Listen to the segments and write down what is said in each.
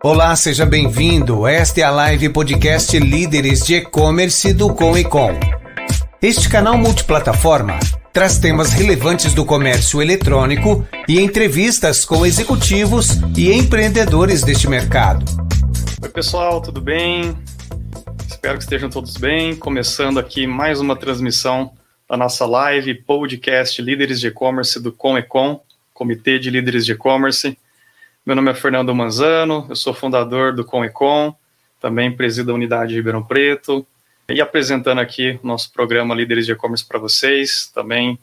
Olá, seja bem-vindo. Esta é a live podcast Líderes de E-Commerce do Com e Com. Este canal multiplataforma traz temas relevantes do comércio eletrônico e entrevistas com executivos e empreendedores deste mercado. Oi, pessoal, tudo bem? Espero que estejam todos bem. Começando aqui mais uma transmissão da nossa live podcast Líderes de E-Commerce do Com e Com, Comitê de Líderes de E-Commerce. Meu nome é Fernando Manzano, eu sou fundador do Com também presido a unidade de Ribeirão Preto e apresentando aqui o nosso programa Líderes de E-Commerce para vocês, também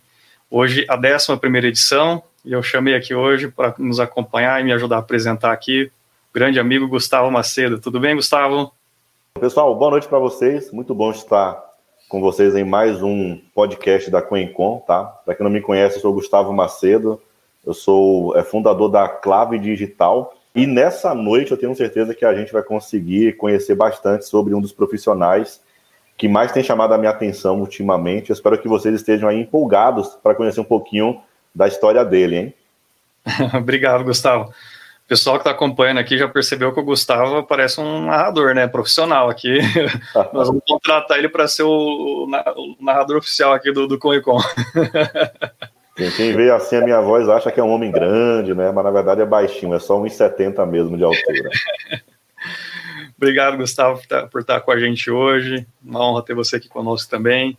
hoje a 11 primeira edição, e eu chamei aqui hoje para nos acompanhar e me ajudar a apresentar aqui o grande amigo Gustavo Macedo. Tudo bem, Gustavo? Pessoal, boa noite para vocês, muito bom estar com vocês em mais um podcast da Coencom, tá? Para quem não me conhece, eu sou Gustavo Macedo, eu sou é, fundador da Clave Digital e nessa noite eu tenho certeza que a gente vai conseguir conhecer bastante sobre um dos profissionais que mais tem chamado a minha atenção ultimamente. Eu espero que vocês estejam aí empolgados para conhecer um pouquinho da história dele, hein? Obrigado, Gustavo. O pessoal que está acompanhando aqui já percebeu que o Gustavo parece um narrador, né? Profissional aqui. Nós vamos contratar ele para ser o, narrador oficial aqui do, do Conicom. Quem, quem vê assim a minha voz acha que é um homem grande, né? Mas na verdade é baixinho, é só 1,70 mesmo de altura. Obrigado, Gustavo, por estar com a gente hoje. Uma honra ter você aqui conosco também.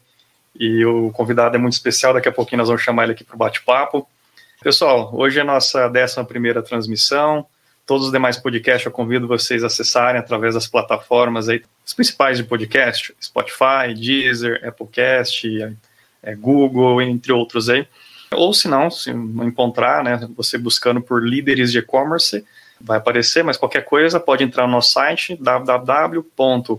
E o convidado é muito especial, daqui a pouquinho nós vamos chamar ele aqui para o bate-papo. Pessoal, hoje é a nossa 11 transmissão. Todos os demais podcasts eu convido vocês a acessarem através das plataformas aí, principais de podcast, Spotify, Deezer, Applecast, é, Google, entre outros aí. Ou se não, se não encontrar, né, você buscando por líderes de e-commerce, vai aparecer, mas qualquer coisa pode entrar no nosso site www.comecom,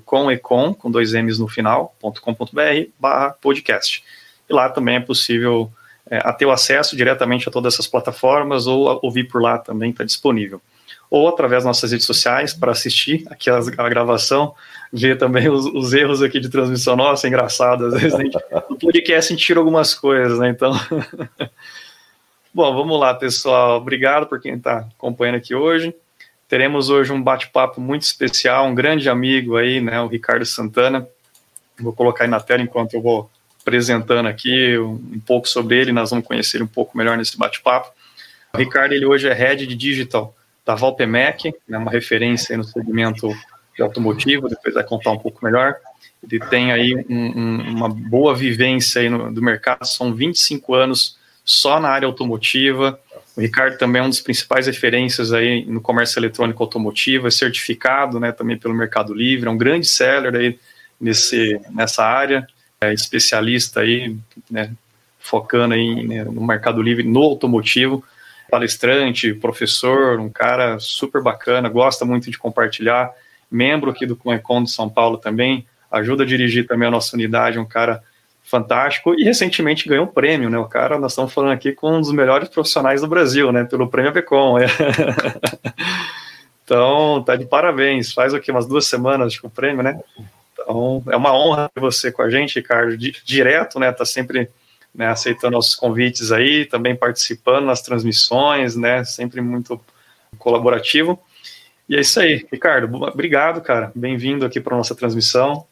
com dois M's no final, .com.br, barra podcast. E lá também é possível é, ter o acesso diretamente a todas essas plataformas ou ouvir por lá também está disponível. Ou através das nossas redes sociais para assistir aqui a, a gravação, ver também os, os, erros aqui de transmissão. Nossa, é engraçado. Às vezes gente, no podcast a gente tira algumas coisas, né? Então. Bom, vamos lá, pessoal. Obrigado por quem está acompanhando aqui hoje. Teremos hoje um bate-papo muito especial, um grande amigo aí, né, o Ricardo Santana. Vou colocar aí na tela enquanto eu vou apresentando aqui um pouco sobre ele, nós vamos conhecer um pouco melhor nesse bate-papo. O Ricardo, ele hoje é Head de Digital da Valpemec, né, uma referência no segmento de automotivo, depois vai contar um pouco melhor. Ele tem aí um, um, uma boa vivência aí no, do mercado, são 25 anos só na área automotiva. O Ricardo também é um dos principais referências aí no comércio eletrônico automotivo, é certificado né, também pelo Mercado Livre, é um grande seller aí nesse, nessa área, é especialista aí, né, focando aí né, no Mercado Livre, no automotivo, palestrante, professor, um cara super bacana, gosta muito de compartilhar, membro aqui do Conecon de São Paulo também, ajuda a dirigir também a nossa unidade, um cara fantástico e recentemente ganhou um prêmio, né? O cara, nós estamos falando aqui com um dos melhores profissionais do Brasil, né? Pelo prêmio Becom. então, tá de parabéns. Faz aqui umas duas semanas acho que o prêmio, né? Então, é uma honra ter você com a gente, Ricardo, direto, né? Tá sempre né, aceitando nossos convites aí, também participando nas transmissões, né? Sempre muito colaborativo. E é isso aí, Ricardo. Obrigado, cara. Bem-vindo aqui para nossa transmissão.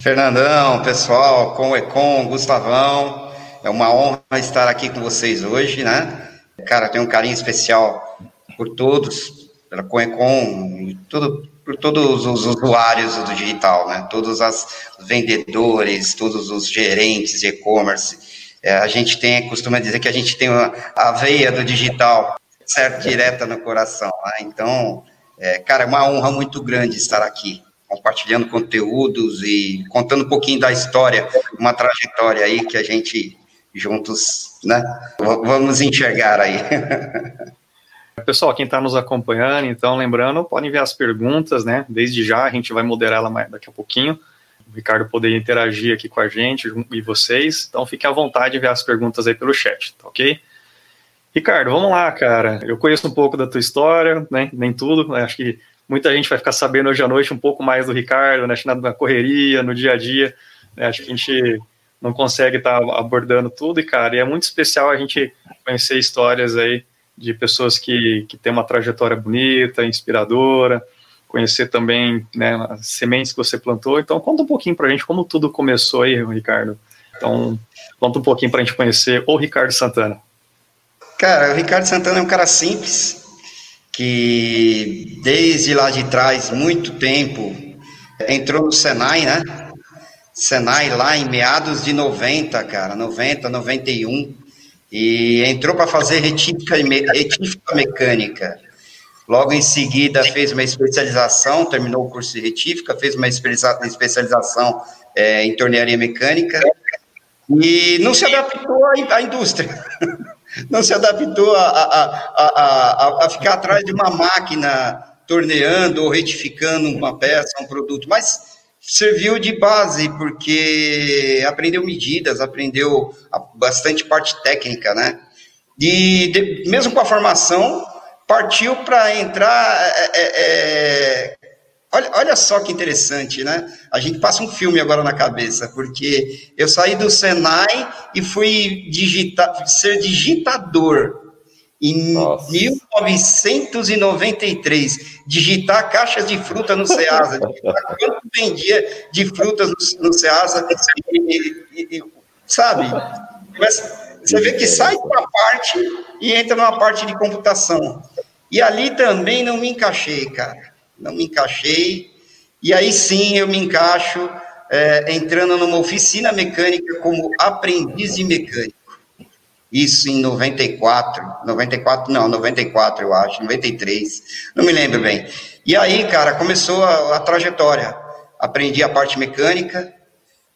Fernandão, pessoal, com o Econ, Gustavão, é uma honra estar aqui com vocês hoje, né? Cara, tenho um carinho especial por todos, pela Coecon, tudo, por todos os usuários do digital, né? Todos os vendedores, todos os gerentes de e-commerce. É, a gente tem, costuma dizer que a gente tem a veia do digital certo direta no coração. Né? Então, é, cara, é uma honra muito grande estar aqui compartilhando conteúdos e contando um pouquinho da história, uma trajetória aí que a gente juntos, né, vamos enxergar aí. Pessoal, quem está nos acompanhando, então, lembrando, pode enviar as perguntas, né? Desde já, a gente vai moderar ela daqui a pouquinho. O Ricardo poder interagir aqui com a gente e vocês. Então, fique à vontade de enviar as perguntas aí pelo chat, tá ok? Ricardo, vamos lá, cara. Eu conheço um pouco da tua história, né? Nem tudo, né? acho que Muita gente vai ficar sabendo hoje à noite um pouco mais do Ricardo, né, na correria, no dia a dia. Né, acho que a gente não consegue estar tá abordando tudo, e, cara, e é muito especial a gente conhecer histórias aí de pessoas que, que têm uma trajetória bonita, inspiradora. Conhecer também né, as sementes que você plantou. Então, conta um pouquinho para a gente como tudo começou aí, Ricardo. Então, conta um pouquinho para a gente conhecer o Ricardo Santana. Cara, o Ricardo Santana é um cara simples, que desde lá de trás, muito tempo, entrou no Senai, né? Senai lá em meados de 90, cara, 90, 91, e entrou para fazer retífica, retífica mecânica. Logo em seguida fez uma especialização, terminou o curso de retífica, fez uma especialização é, em tornearia mecânica e não se adaptou à indústria. Não se adaptou a, a, a, a, ficar atrás de uma máquina torneando ou retificando uma peça, um produto, mas serviu de base, porque aprendeu medidas, aprendeu bastante parte técnica, né? E de, mesmo com a formação, partiu para entrar. É, é, é, olha, olha só que interessante, né? A gente passa um filme agora na cabeça, porque eu saí do Senai e fui digitar, ser digitador em Nossa. 1993, digitar caixas de fruta no Ceasa, digitar quanto vendia de frutas no, no Ceasa, e, e, e, sabe? Mas você vê que sai uma parte e entra numa parte de computação. E ali também não me encaixei, cara. Não me encaixei. E aí sim eu me encaixo é, entrando numa oficina mecânica como aprendiz de mecânico isso em 94, 94, não, 94 eu acho, 93, não me lembro bem. E aí, cara, começou a, a trajetória. Aprendi a parte mecânica,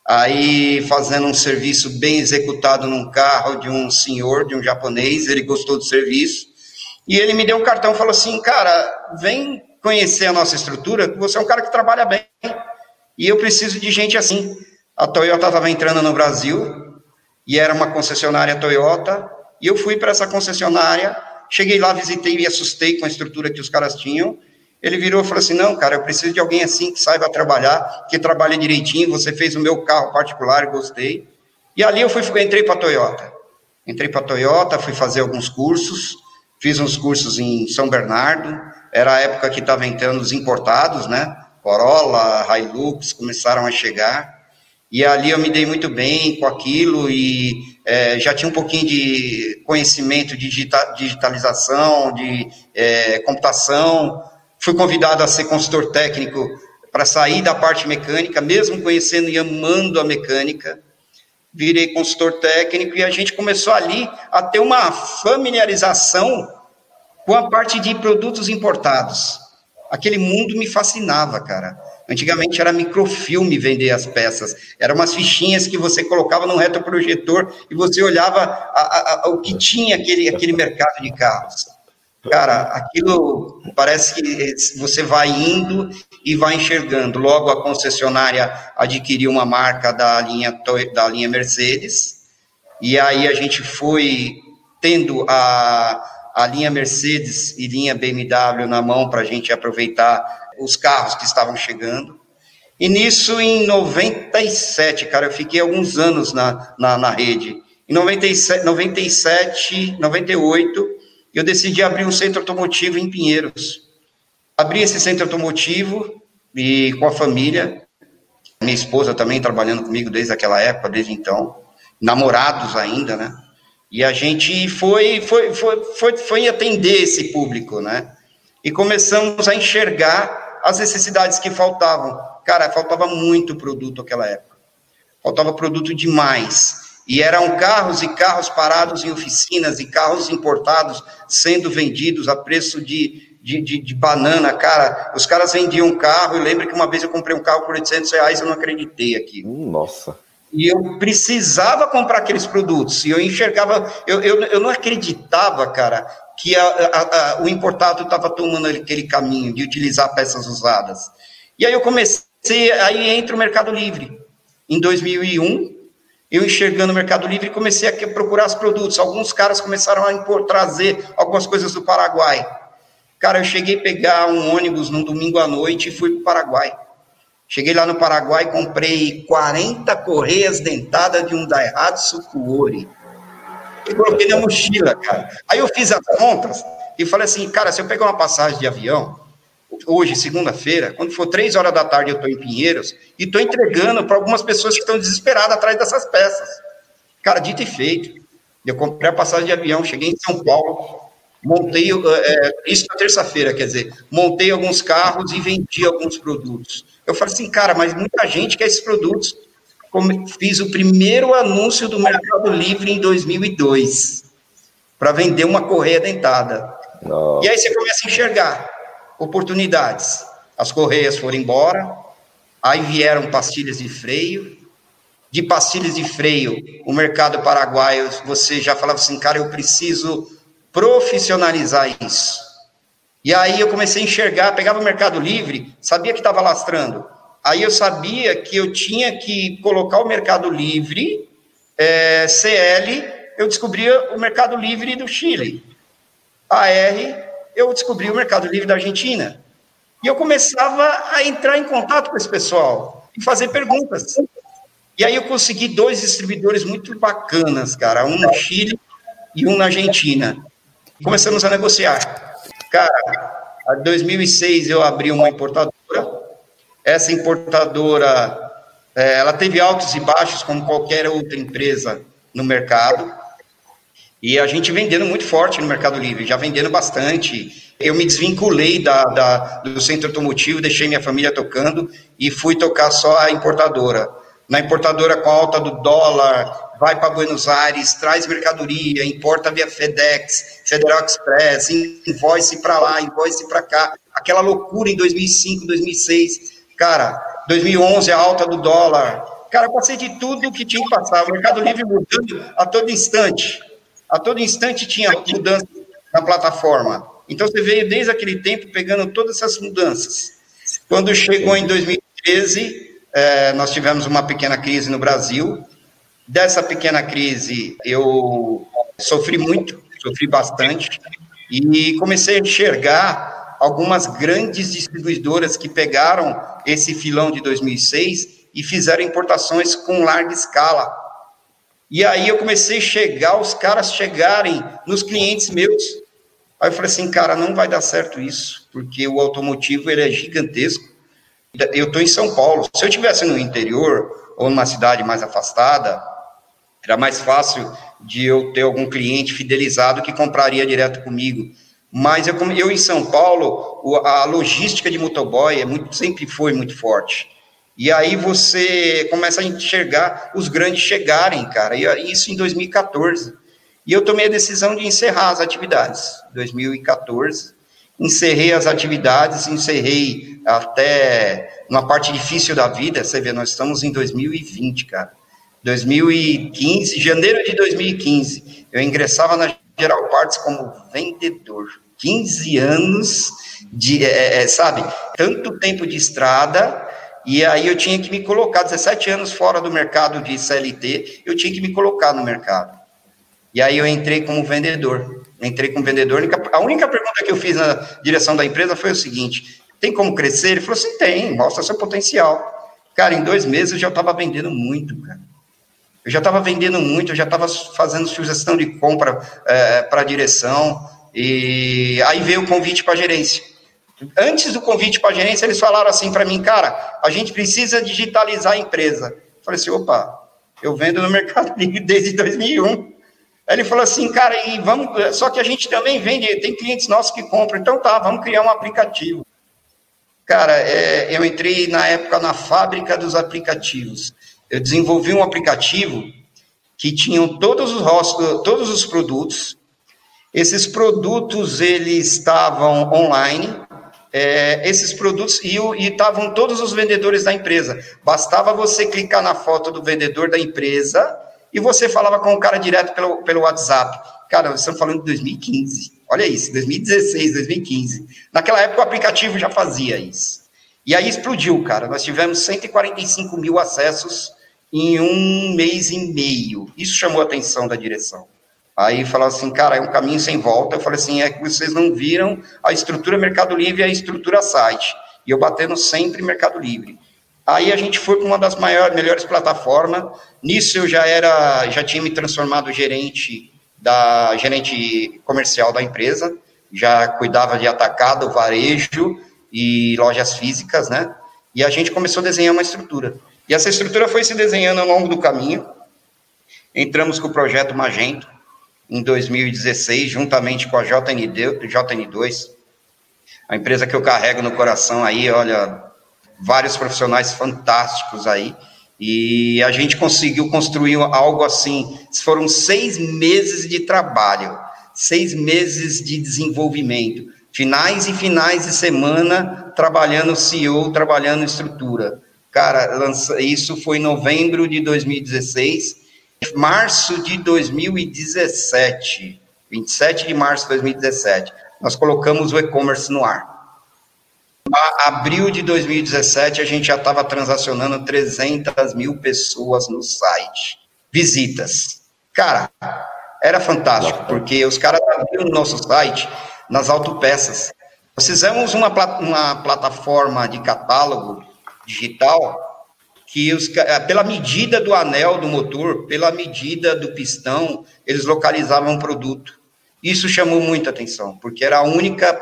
aí fazendo um serviço bem executado num carro de um senhor, de um japonês, ele gostou do serviço, e ele me deu um cartão falou assim, cara, vem conhecer a nossa estrutura, você é um cara que trabalha bem, e eu preciso de gente assim. A Toyota estava entrando no Brasil, e era uma concessionária Toyota, e eu fui para essa concessionária, cheguei lá, visitei e assustei com a estrutura que os caras tinham. Ele virou e falou assim: Não, cara, eu preciso de alguém assim que saiba trabalhar, que trabalhe direitinho. Você fez o meu carro particular, gostei. E ali eu fui, entrei para a Toyota. Entrei para a Toyota, fui fazer alguns cursos, fiz uns cursos em São Bernardo. Era a época que estava entrando os importados, né? Corolla, Hilux começaram a chegar. E ali eu me dei muito bem com aquilo e é, já tinha um pouquinho de conhecimento de digitalização, de é, computação. Fui convidado a ser consultor técnico para sair da parte mecânica, mesmo conhecendo e amando a mecânica. Virei consultor técnico e a gente começou ali a ter uma familiarização com a parte de produtos importados. Aquele mundo me fascinava, cara Antigamente era microfilme vender as peças. Eram umas fichinhas que você colocava num retroprojetor e você olhava a, a, a, o que tinha aquele, aquele mercado de carros. Cara, aquilo parece que você vai indo e vai enxergando. Logo, a concessionária adquiriu uma marca da linha, da linha Mercedes, e aí a gente foi tendo a, a linha Mercedes e linha BMW na mão para a gente aproveitar os carros que estavam chegando. E nisso, em 97, cara, eu fiquei alguns anos na, na, na rede. Em 97, 97, 98, eu decidi abrir um centro automotivo em Pinheiros. Abri esse centro automotivo e com a família, minha esposa também trabalhando comigo desde aquela época, desde então, namorados ainda, né? E a gente foi, foi, foi, foi, foi atender esse público, né? E começamos a enxergar as necessidades que faltavam. Cara, faltava muito produto naquela época. Faltava produto demais. E eram carros e carros parados em oficinas e carros importados sendo vendidos a preço de, de, de, de banana. Cara, os caras vendiam carro. Eu lembro que uma vez eu comprei um carro por 800 reais eu não acreditei aqui. Hum, nossa. E eu precisava comprar aqueles produtos. E eu enxergava, eu, eu, eu não acreditava, cara, que a, a, a, o importado estava tomando aquele caminho de utilizar peças usadas. E aí eu comecei, aí entra o Mercado Livre. Em 2001, eu enxergando o Mercado Livre, comecei a procurar os produtos. Alguns caras começaram a impor, trazer algumas coisas do Paraguai. Cara, eu cheguei a pegar um ônibus num domingo à noite e fui para o Paraguai. Cheguei lá no Paraguai, comprei 40 correias dentadas de um Daihatsu Kuori e coloquei na mochila, cara. Aí eu fiz as contas e falei assim, cara, se eu pegar uma passagem de avião, hoje, segunda-feira, quando for três horas da tarde, eu estou em Pinheiros e estou entregando para algumas pessoas que estão desesperadas atrás dessas peças. Cara, dito e feito. Eu comprei a passagem de avião, cheguei em São Paulo, montei, é, isso na terça-feira, quer dizer, montei alguns carros e vendi alguns produtos. Eu falei assim, cara, mas muita gente quer esses produtos. Fiz o primeiro anúncio do Mercado Livre em 2002 para vender uma correia dentada. E aí você começa a enxergar oportunidades. As correias foram embora, aí vieram pastilhas de freio. De pastilhas de freio, o mercado paraguaio, você já falava assim, cara, eu preciso profissionalizar isso. E aí eu comecei a enxergar, pegava o Mercado Livre, sabia que estava lastrando. Aí eu sabia que eu tinha que colocar o Mercado Livre, é, CL, eu descobria o Mercado Livre do Chile. AR, eu descobri o Mercado Livre da Argentina. E eu começava a entrar em contato com esse pessoal e fazer perguntas. E aí eu consegui dois distribuidores muito bacanas, cara, um no Chile e um na Argentina. Começamos a negociar. Cara, em 2006 eu abri uma importadora. Essa importadora, é, ela teve altos e baixos como qualquer outra empresa no mercado. E a gente vendendo muito forte no Mercado Livre, já vendendo bastante. Eu me desvinculei da, da, do centro automotivo, deixei minha família tocando e fui tocar só a importadora. Na importadora com a alta do dólar, vai para Buenos Aires, traz mercadoria, importa via FedEx, Federal Express, invoice para lá, invoice para cá. Aquela loucura em 2005, 2006. Cara, 2011 a alta do dólar. Cara, passei de tudo que tinha que passar. O Mercado Livre mudando a todo instante. A todo instante tinha mudança na plataforma. Então você veio desde aquele tempo pegando todas essas mudanças. Quando chegou em 2013, é, nós tivemos uma pequena crise no Brasil. Dessa pequena crise, eu sofri muito, sofri bastante, e comecei a enxergar algumas grandes distribuidoras que pegaram esse filão de 2006 e fizeram importações com larga escala e aí eu comecei a chegar, os caras chegarem nos clientes meus. Aí eu falei assim, cara, não vai dar certo isso, porque o automotivo ele é gigantesco. Eu estou em São Paulo. Se eu tivesse no interior ou numa cidade mais afastada, era mais fácil de eu ter algum cliente fidelizado que compraria direto comigo. Mas eu, eu em São Paulo, a logística de motoboy é muito, sempre foi muito forte. E aí você começa a enxergar os grandes chegarem, cara. E isso em 2014. E eu tomei a decisão de encerrar as atividades. 2014, encerrei as atividades, encerrei até uma parte difícil da vida. Você vê, nós estamos em 2020, cara. 2015, janeiro de 2015, eu ingressava na Geral Parts como vendedor. 15 anos de, é, é, sabe, tanto tempo de estrada e aí eu tinha que me colocar, 17 anos fora do mercado de CLT, eu tinha que me colocar no mercado. E aí eu entrei como vendedor. Entrei como vendedor. A única pergunta que eu fiz na direção da empresa foi o seguinte: tem como crescer? Ele falou assim: tem, mostra seu potencial. Cara, em dois meses eu já estava vendendo muito, cara. Eu já estava vendendo muito, eu já estava fazendo sugestão de compra é, para a direção. E aí veio o convite para a gerência. Antes do convite para a gerência, eles falaram assim para mim, cara, a gente precisa digitalizar a empresa. Eu falei assim, opa, eu vendo no Mercado Livre desde 2001. Aí ele falou assim, cara, e vamos, só que a gente também vende, tem clientes nossos que compram, então tá, vamos criar um aplicativo. Cara, é, eu entrei na época na fábrica dos aplicativos. Eu desenvolvi um aplicativo que tinham todos os, todos os produtos. Esses produtos eles estavam online, é, esses produtos e estavam todos os vendedores da empresa. Bastava você clicar na foto do vendedor da empresa e você falava com o cara direto pelo, pelo WhatsApp. Cara, estamos falando de 2015. Olha isso, 2016, 2015. Naquela época o aplicativo já fazia isso. E aí explodiu, cara. Nós tivemos 145 mil acessos em um mês e meio. Isso chamou a atenção da direção. Aí falou assim, cara, é um caminho sem volta. Eu falei assim, é que vocês não viram a estrutura Mercado Livre e a estrutura site. E eu batendo sempre Mercado Livre. Aí a gente foi para uma das maiores, melhores plataformas. Nisso eu já era, já tinha me transformado gerente da gerente comercial da empresa, já cuidava de atacado, varejo e lojas físicas, né? E a gente começou a desenhar uma estrutura. E essa estrutura foi se desenhando ao longo do caminho. Entramos com o projeto Magento em 2016, juntamente com a JND, JN2, a empresa que eu carrego no coração aí, olha, vários profissionais fantásticos aí. E a gente conseguiu construir algo assim. Foram seis meses de trabalho, seis meses de desenvolvimento, finais e finais de semana trabalhando CEO, trabalhando estrutura. Cara, isso foi em novembro de 2016, março de 2017, 27 de março de 2017, nós colocamos o e-commerce no ar. A abril de 2017, a gente já estava transacionando 300 mil pessoas no site. Visitas. Cara, era fantástico, porque os caras abriram no nosso site nas autopeças. Nós fizemos uma, uma plataforma de catálogo digital que os, eh, pela medida do anel do motor, pela medida do pistão, eles localizavam o produto. Isso chamou muita atenção, porque era a única,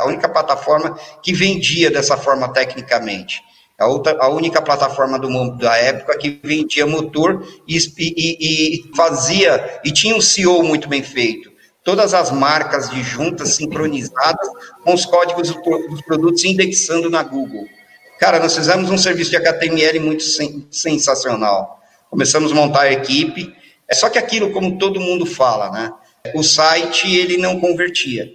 a única plataforma que vendia dessa forma tecnicamente. A, outra, a única plataforma do, da época que vendia motor e, e, e fazia, e tinha um CEO muito bem feito. Todas as marcas de juntas sincronizadas com os códigos dos produtos indexando na Google. Cara, nós fizemos um serviço de HTML muito sen sensacional. Começamos a montar a equipe, é só que aquilo, como todo mundo fala, né? o site ele não convertia.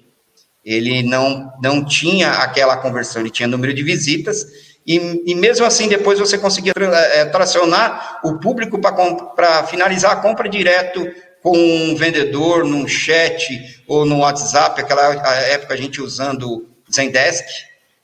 Ele não, não tinha aquela conversão, ele tinha número de visitas, e, e mesmo assim depois você conseguia é, tracionar o público para finalizar a compra direto com um vendedor, num chat ou no WhatsApp, aquela época a gente usando Zendesk,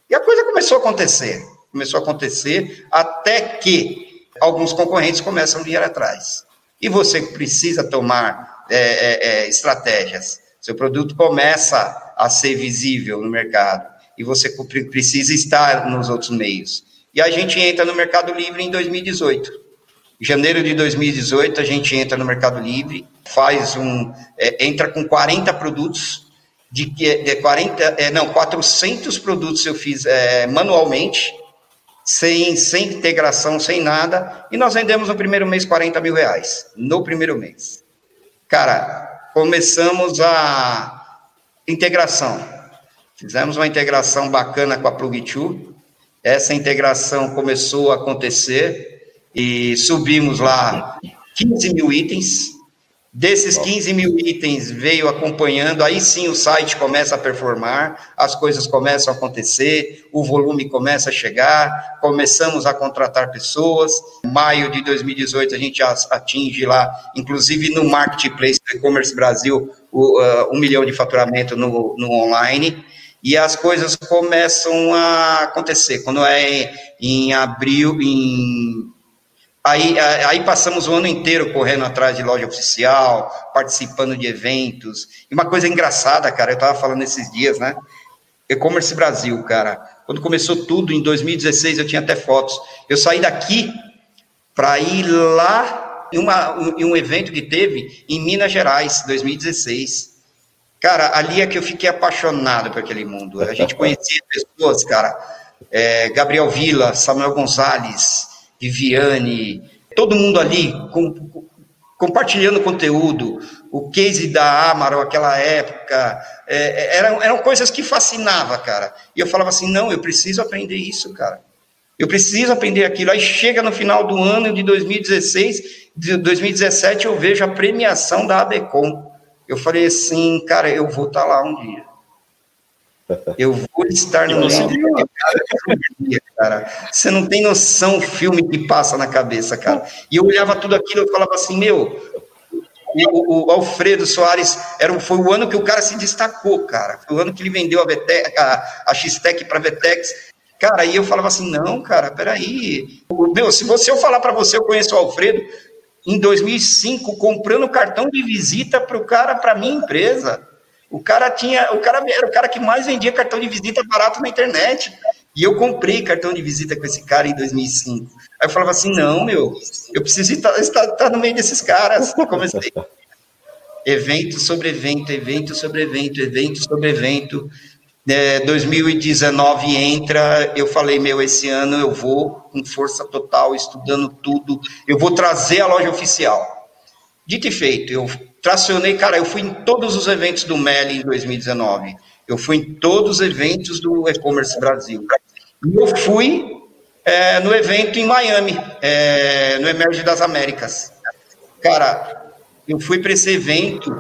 e a coisa começou a acontecer. Começou a acontecer até que alguns concorrentes começam a vir atrás. E você precisa tomar é, é, é, estratégias. Seu produto começa a ser visível no mercado e você precisa estar nos outros meios. E a gente entra no Mercado Livre em 2018. Em janeiro de 2018, a gente entra no Mercado Livre, faz um. É, entra com 40 produtos, de, de 40, é, não, 400 produtos eu fiz é, manualmente, sem, sem integração, sem nada, e nós vendemos no primeiro mês 40 mil reais. No primeiro mês. Cara, começamos a integração. Fizemos uma integração bacana com a Plug2. Essa integração começou a acontecer e subimos lá 15 mil itens Desses 15 mil itens veio acompanhando, aí sim o site começa a performar, as coisas começam a acontecer, o volume começa a chegar, começamos a contratar pessoas. Em maio de 2018 a gente atinge lá, inclusive no Marketplace do E-Commerce Brasil, o, uh, um milhão de faturamento no, no online e as coisas começam a acontecer. Quando é em abril, em Aí, aí passamos o ano inteiro correndo atrás de loja oficial, participando de eventos. E uma coisa engraçada, cara, eu estava falando esses dias, né? E-commerce Brasil, cara. Quando começou tudo, em 2016, eu tinha até fotos. Eu saí daqui para ir lá em, uma, em um evento que teve em Minas Gerais, 2016. Cara, ali é que eu fiquei apaixonado por aquele mundo. A gente conhecia pessoas, cara. É, Gabriel Vila, Samuel Gonzalez, Viviane, todo mundo ali com, compartilhando conteúdo, o case da Amaro, aquela época, é, é, eram, eram coisas que fascinava, cara. E eu falava assim, não, eu preciso aprender isso, cara. Eu preciso aprender aquilo. Aí chega no final do ano de 2016, de 2017, eu vejo a premiação da ABECOM. Eu falei assim, cara, eu vou estar tá lá um dia. Eu vou estar no dia, cara. Você não tem noção o filme que passa na cabeça, cara. E eu olhava tudo aquilo e falava assim, meu, o, o, Alfredo Soares era, foi o ano que o cara se destacou, cara. Foi o ano que ele vendeu a, a, a X-Tech para a Vetex. Cara, aí eu falava assim, não, cara, peraí. Meu, se você eu falar para você, eu conheço o Alfredo em 2005, comprando cartão de visita para o cara, para minha empresa. O cara tinha, o cara era o cara que mais vendia cartão de visita barato na internet. E eu comprei cartão de visita com esse cara em 2005. Aí eu falava assim: não, meu, eu preciso estar, estar, estar no meio desses caras. comecei. evento sobre evento, evento sobre evento, evento sobre evento. é, 2019 entra, eu falei, meu, esse ano eu vou com força total, estudando tudo, eu vou trazer a loja oficial. Dito e feito, eu tracionei, cara, eu fui em todos os eventos do MELI em 2019, eu fui em todos os eventos do e-commerce Brasil. E eu fui é, no evento em Miami, é, no Emerge das Américas. Cara, eu fui para esse evento,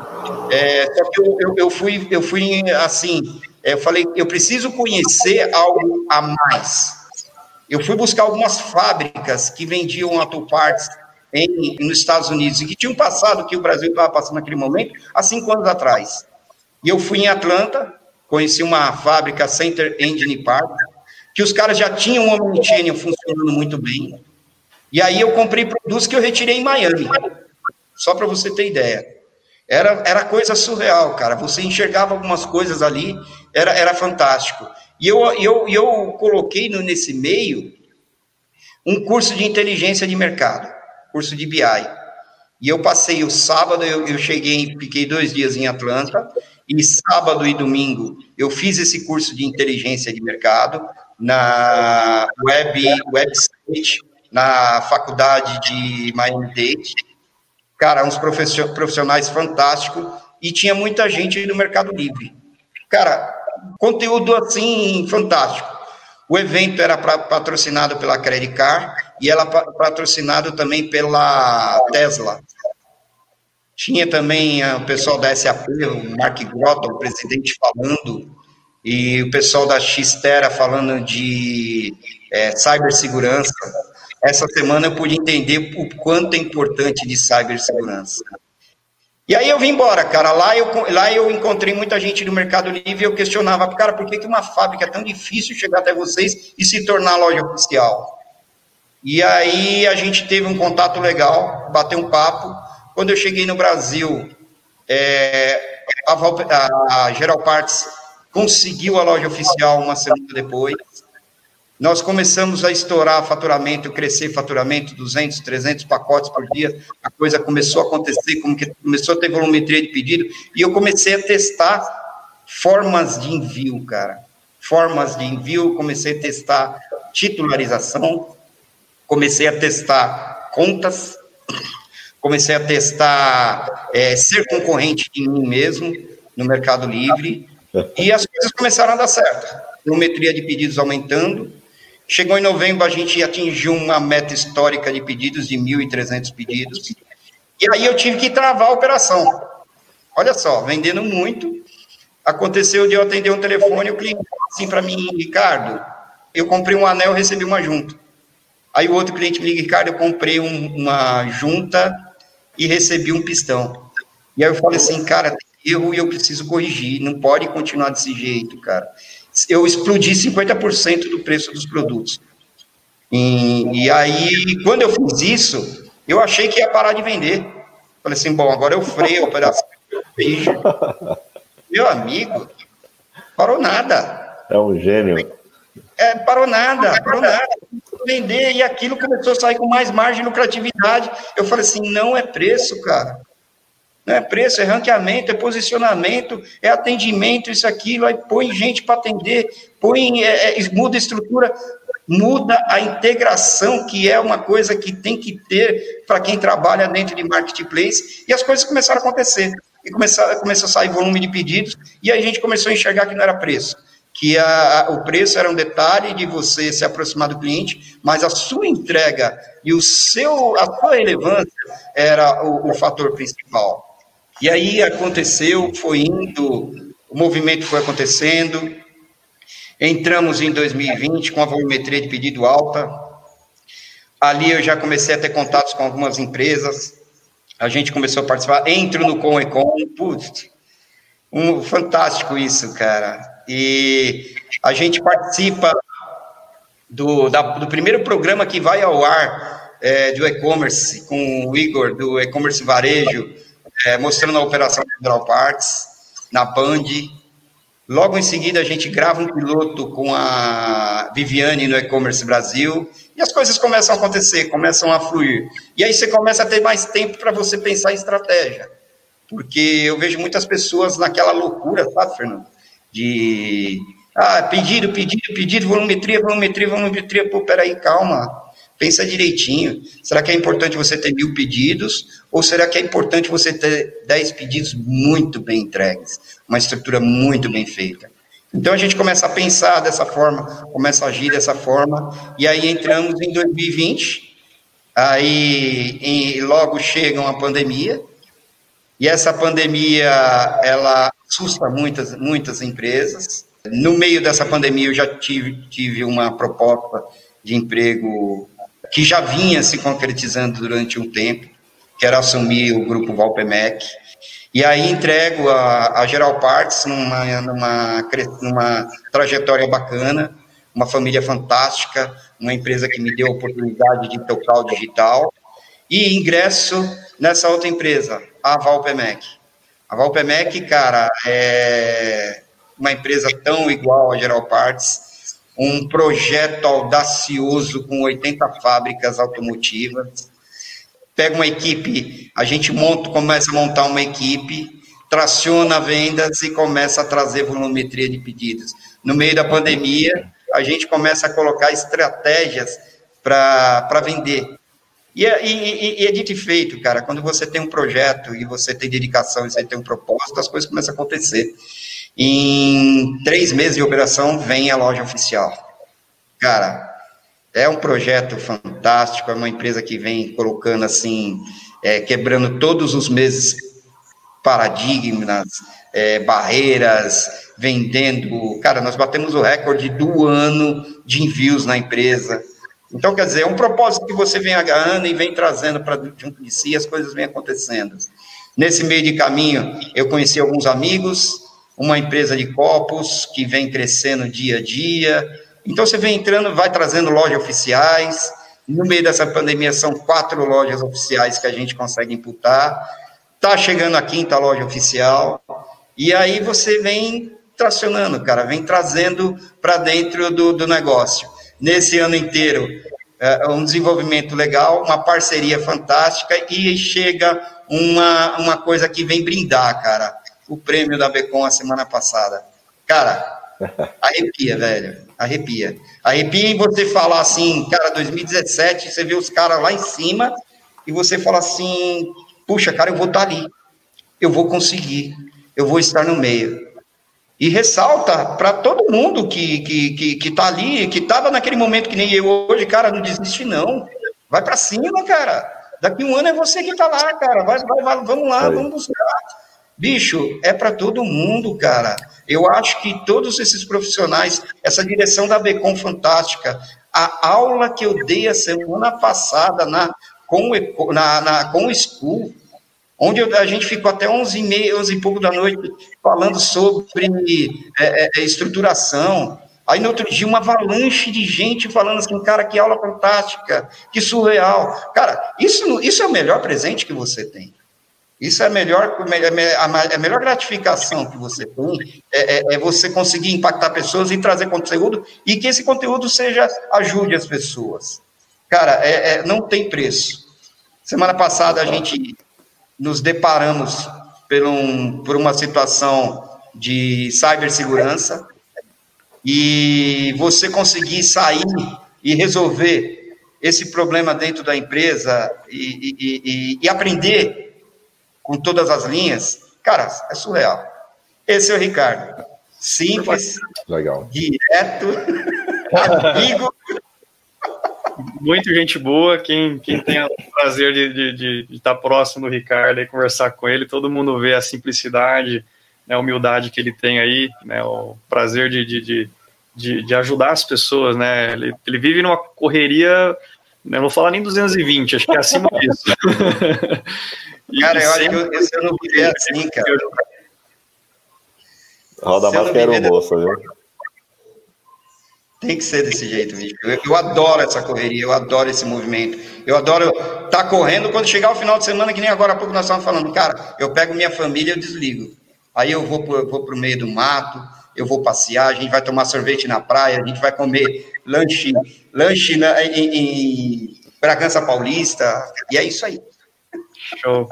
é, só que eu, eu, eu, fui, eu fui assim, é, eu falei, eu preciso conhecer algo a mais. Eu fui buscar algumas fábricas que vendiam autopartes em, nos Estados Unidos e que tinham passado que o Brasil estava passando naquele momento há cinco anos atrás. E eu fui em Atlanta, conheci uma fábrica Center Engine Park, que os caras já tinham um Omnichannel funcionando muito bem. E aí eu comprei produtos que eu retirei em Miami, só para você ter ideia. Era, era coisa surreal, cara. Você enxergava algumas coisas ali, era, era fantástico. E eu, eu, eu coloquei no, nesse meio um curso de inteligência de mercado, curso de BI. E eu passei o sábado, eu, eu cheguei, fiquei dois dias em Atlanta, e sábado e domingo eu fiz esse curso de inteligência de mercado na web, website, na faculdade de Miami-Dade cara, uns profissionais fantásticos e tinha muita gente no Mercado Livre. Cara, conteúdo assim fantástico. O evento era pra, patrocinado pela Credit Car e ela patrocinado também pela Tesla. Tinha também ah, o pessoal da SAP, o Mark Grotto, o presidente falando, e o pessoal da Xterra falando de é, cibersegurança. Essa semana eu pude entender o quanto é importante de cibersegurança. E aí eu vim embora, cara. Lá eu, lá eu encontrei muita gente do Mercado Livre e eu questionava, cara, por que, que uma fábrica é tão difícil chegar até vocês e se tornar loja oficial? E aí a gente teve um contato legal, bateu um papo. Quando eu cheguei no Brasil, é, a, a, Geral Parts conseguiu a loja oficial uma semana depois. Nós começamos a estourar faturamento, crescer faturamento, 200, 300 pacotes por dia. A coisa começou a acontecer, começou a ter volumetria de pedido, e eu comecei a testar formas de envio, cara. Formas de envio, comecei a testar titularização, comecei a testar contas, comecei a testar é, ser concorrente de mim mesmo no Mercado Livre, e as coisas começaram a dar certo. Volumetria de pedidos aumentando, Chegou em novembro, a gente atingiu uma meta histórica de pedidos, de 1.300 pedidos. E aí eu tive que travar a operação. Olha só, vendendo muito. Aconteceu de eu atender um telefone, o cliente falou assim para mim, Ricardo, eu comprei um anel, recebi uma junta. Aí o outro cliente me liga, Ricardo, eu comprei um, uma junta e recebi um pistão. E aí eu falei assim, cara, tem erro e eu preciso corrigir, não pode continuar desse jeito, cara eu explodi 50% do preço dos produtos. E, e, aí, quando eu fiz isso, eu achei que ia parar de vender. Falei assim, bom, agora eu freio a operação. Meu amigo, parou nada. É um gênio. É, parou nada, parou nada. Vender e aquilo começou a sair com mais margem de lucratividade. Eu falei assim, não é preço, cara. Não é preço, é ranqueamento, é posicionamento, é atendimento, isso, aquilo, aí põe gente para atender, põe, é, é, muda a estrutura, muda a integração, que é uma coisa que tem que ter para quem trabalha dentro de marketplace, e as coisas começaram a acontecer. E começou, começou a sair volume de pedidos, e aí a gente começou a enxergar que não era preço que a, o preço era um detalhe de você se aproximar do cliente, mas a sua entrega e o seu, a sua relevância era o, o fator principal. E aí aconteceu, foi indo, o movimento foi acontecendo. Entramos em 2020 com a volumetria de pedido alta. Ali eu já comecei a ter contatos com algumas empresas. A gente começou a participar. Entro no Com Econ, putz, um, fantástico isso, cara. E a gente participa do, da, do primeiro programa que vai ao ar é, do e-commerce, com o Igor, do e-commerce varejo, é, mostrando a operação Federal Parts na Band. Logo em seguida, a gente grava um piloto com a Viviane no E-Commerce Brasil e as coisas começam a acontecer, começam a fluir. E aí você começa a ter mais tempo para você pensar em estratégia. Porque eu vejo muitas pessoas naquela loucura, sabe, Fernando? De Ah, pedido, pedido, pedido, volumetria, volumetria, volumetria. Pô, peraí, calma. Pensa direitinho. Será que é importante você ter mil pedidos? Ou será que é importante você ter dez pedidos muito bem entregues? Uma estrutura muito bem feita. Então a gente começa a pensar dessa forma, começa a agir dessa forma, e aí entramos em 2020, aí em, logo chega uma pandemia, e essa pandemia ela assusta muitas, muitas empresas. No meio dessa pandemia eu já tive, tive uma proposta de emprego que já vinha se concretizando durante um tempo, que era assumir o grupo Valpemec, e aí entrego a, a Geral Parts numa, numa, numa trajetória bacana, uma família fantástica, uma empresa que me deu a oportunidade de tocar o digital, e ingresso nessa outra empresa, a Valpemec. A Valpemec, cara, é uma empresa tão igual a Geral Parts, um projeto audacioso com 80 fábricas automotivas, pega uma equipe, a gente monta, começa a montar uma equipe, traciona vendas e começa a trazer volumetria de pedidos. No meio da pandemia, a gente começa a colocar estratégias para vender. E é, e, e é dito e feito, cara, quando você tem um projeto e você tem dedicação e você tem um propósito, as coisas começam a acontecer. Em três meses de operação, vem a loja oficial. Cara, é um projeto fantástico, é uma empresa que vem colocando assim, é, quebrando todos os meses paradigmas, é, barreiras, vendendo. Cara, nós batemos o recorde do ano de envios na empresa. Então, quer dizer, é um propósito que você vem agarrando e vem trazendo para junto de si, as coisas vêm acontecendo. Nesse meio de caminho, eu conheci alguns amigos, uma empresa de copos que vem crescendo dia a dia, então você vem entrando, vai trazendo lojas oficiais. No meio dessa pandemia são quatro lojas oficiais que a gente consegue imputar. Tá chegando a quinta loja oficial. E aí você vem tracionando, cara, vem trazendo para dentro do, do negócio. Nesse ano inteiro, é um desenvolvimento legal, uma parceria fantástica e chega uma, uma coisa que vem brindar, cara. O prêmio da Becom a semana passada. Cara, arrepia, velho arrepia. Arrepia em você falar assim, cara, 2017, você vê os caras lá em cima e você fala assim, puxa, cara, eu vou estar tá ali, eu vou conseguir, eu vou estar no meio. E ressalta para todo mundo que, que, que, que tá ali, que estava naquele momento que nem eu hoje, cara, não desiste não. Vai para cima, cara. Daqui um ano é você que tá lá, cara. Vai, vai, vai vamos lá, vamos buscar. Bicho, é para todo mundo, cara. Eu acho que todos esses profissionais, essa direção da Becom fantástica, a aula que eu dei a semana passada na, com, na, na, com o School, onde a gente ficou até 11 e meia, 11 e pouco da noite falando sobre é, é, é, estruturação. Aí no outro dia, uma avalanche de gente falando assim, cara, que aula fantástica, que surreal. Cara, isso, isso é o melhor presente que você tem. Isso é a melhor, a melhor gratificação que você tem, é, é, é, você conseguir impactar pessoas e trazer conteúdo e que esse conteúdo seja ajude as pessoas. Cara, é, é, não tem preço. Semana passada a gente nos deparamos por, um, por uma situação de cibersegurança e você conseguir sair e resolver esse problema dentro da empresa e, e, e, e aprender com todas as linhas, cara, é surreal. Esse é o Ricardo. Simples, Legal. direto, amigo. Muito gente boa. Quem, quem tem o prazer de, de, de, de estar próximo do Ricardo e conversar com ele, todo mundo vê a simplicidade, né, a humildade que ele tem aí, né, o prazer de, de, de, de ajudar as pessoas. Né, ele, ele vive numa correria não vou falar nem 220, acho que é acima disso. Cara, eu acho que eu, eu, não viver assim, cara. Roda mais que era moço, viu? Tem que ser desse jeito, bicho. Eu, eu, adoro essa correria, eu adoro esse movimento. Eu adoro estar tá correndo quando chegar o final de semana, que nem agora há pouco nós estávamos falando. Cara, eu pego minha família eu desligo. Aí eu vou para o meio do mato, eu vou passear, a gente vai tomar sorvete na praia, a gente vai comer lanche, lanche na, em, em Bragança Paulista, e é isso aí. Show.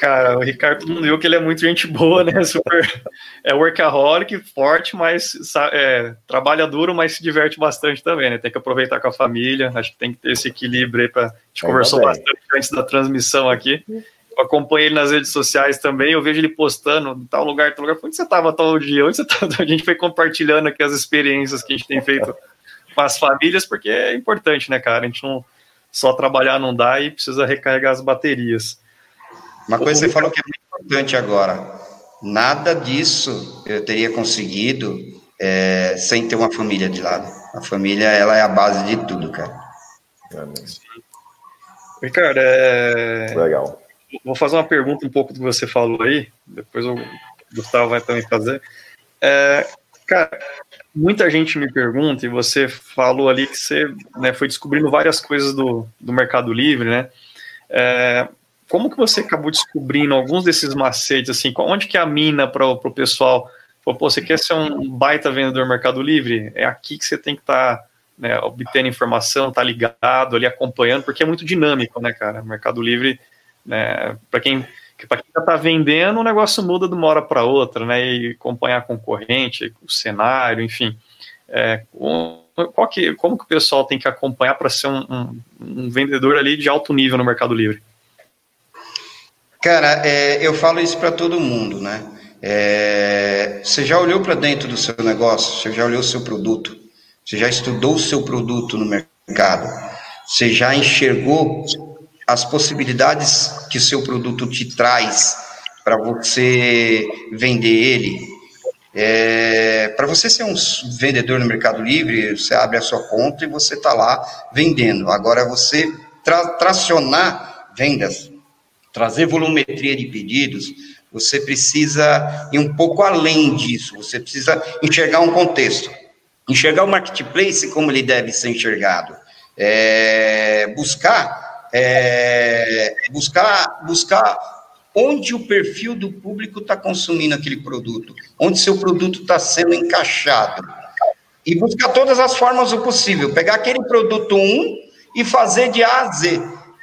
Cara, o Ricardo, todo mundo viu que ele é muito gente boa, né? Super, é workaholic, forte, mas é, trabalha duro, mas se diverte bastante também, né? Tem que aproveitar com a família, acho que tem que ter esse equilíbrio aí para. A gente conversou bem. bastante antes da transmissão aqui. Eu acompanho ele nas redes sociais também, eu vejo ele postando tal lugar, tal lugar. Onde você estava tal dia? Onde você tava? A gente foi compartilhando aqui as experiências que a gente tem feito com as famílias, porque é importante, né, cara? A gente não só trabalhar não dá e precisa recarregar as baterias. Uma coisa que você falou que é muito importante agora. Nada disso eu teria conseguido é, sem ter uma família de lado. A família, ela é a base de tudo, cara. Ricardo, é... Legal. Vou fazer uma pergunta um pouco do que você falou aí, depois o Gustavo vai também fazer. É, cara, muita gente me pergunta, e você falou ali que você né, foi descobrindo várias coisas do, do Mercado Livre, né? É, como que você acabou descobrindo alguns desses macetes, assim, onde que é a mina para o pessoal? Pô, você quer ser um baita vendedor Mercado Livre? É aqui que você tem que estar tá, né, obtendo informação, tá ligado ali, acompanhando, porque é muito dinâmico, né, cara? Mercado Livre, né, para quem quem já está vendendo, o negócio muda de uma hora para outra, né? E acompanhar a concorrente, o cenário, enfim. É, qual que, como que o pessoal tem que acompanhar para ser um, um, um vendedor ali de alto nível no Mercado Livre? Cara, é, eu falo isso para todo mundo, né? É, você já olhou para dentro do seu negócio? Você já olhou o seu produto? Você já estudou o seu produto no mercado? Você já enxergou as possibilidades que o seu produto te traz para você vender ele? É, para você ser um vendedor no Mercado Livre, você abre a sua conta e você está lá vendendo. Agora, você tra tracionar vendas trazer volumetria de pedidos, você precisa ir um pouco além disso, você precisa enxergar um contexto, enxergar o marketplace como ele deve ser enxergado, é, buscar, é, buscar, buscar onde o perfil do público está consumindo aquele produto, onde seu produto está sendo encaixado, e buscar todas as formas o possível, pegar aquele produto 1 e fazer de A a Z,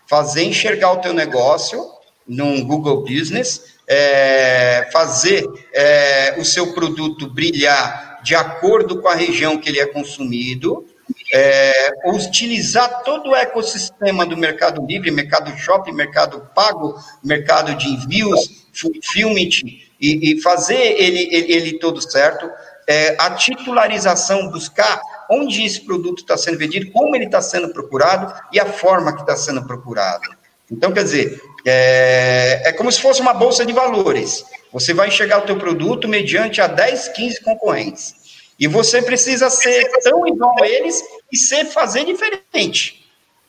fazer enxergar o teu negócio num Google Business, é, fazer é, o seu produto brilhar de acordo com a região que ele é consumido, é, utilizar todo o ecossistema do Mercado Livre, Mercado Shopping, Mercado Pago, Mercado de Envios, Fulfillment, e, e fazer ele, ele, ele, todo certo, é, a titularização, buscar onde esse produto está sendo vendido, como ele está sendo procurado e a forma que está sendo procurado. Então, quer dizer, é, é como se fosse uma bolsa de valores. Você vai enxergar o teu produto mediante a 10, 15 concorrentes. E você precisa ser tão igual a eles e ser fazer diferente.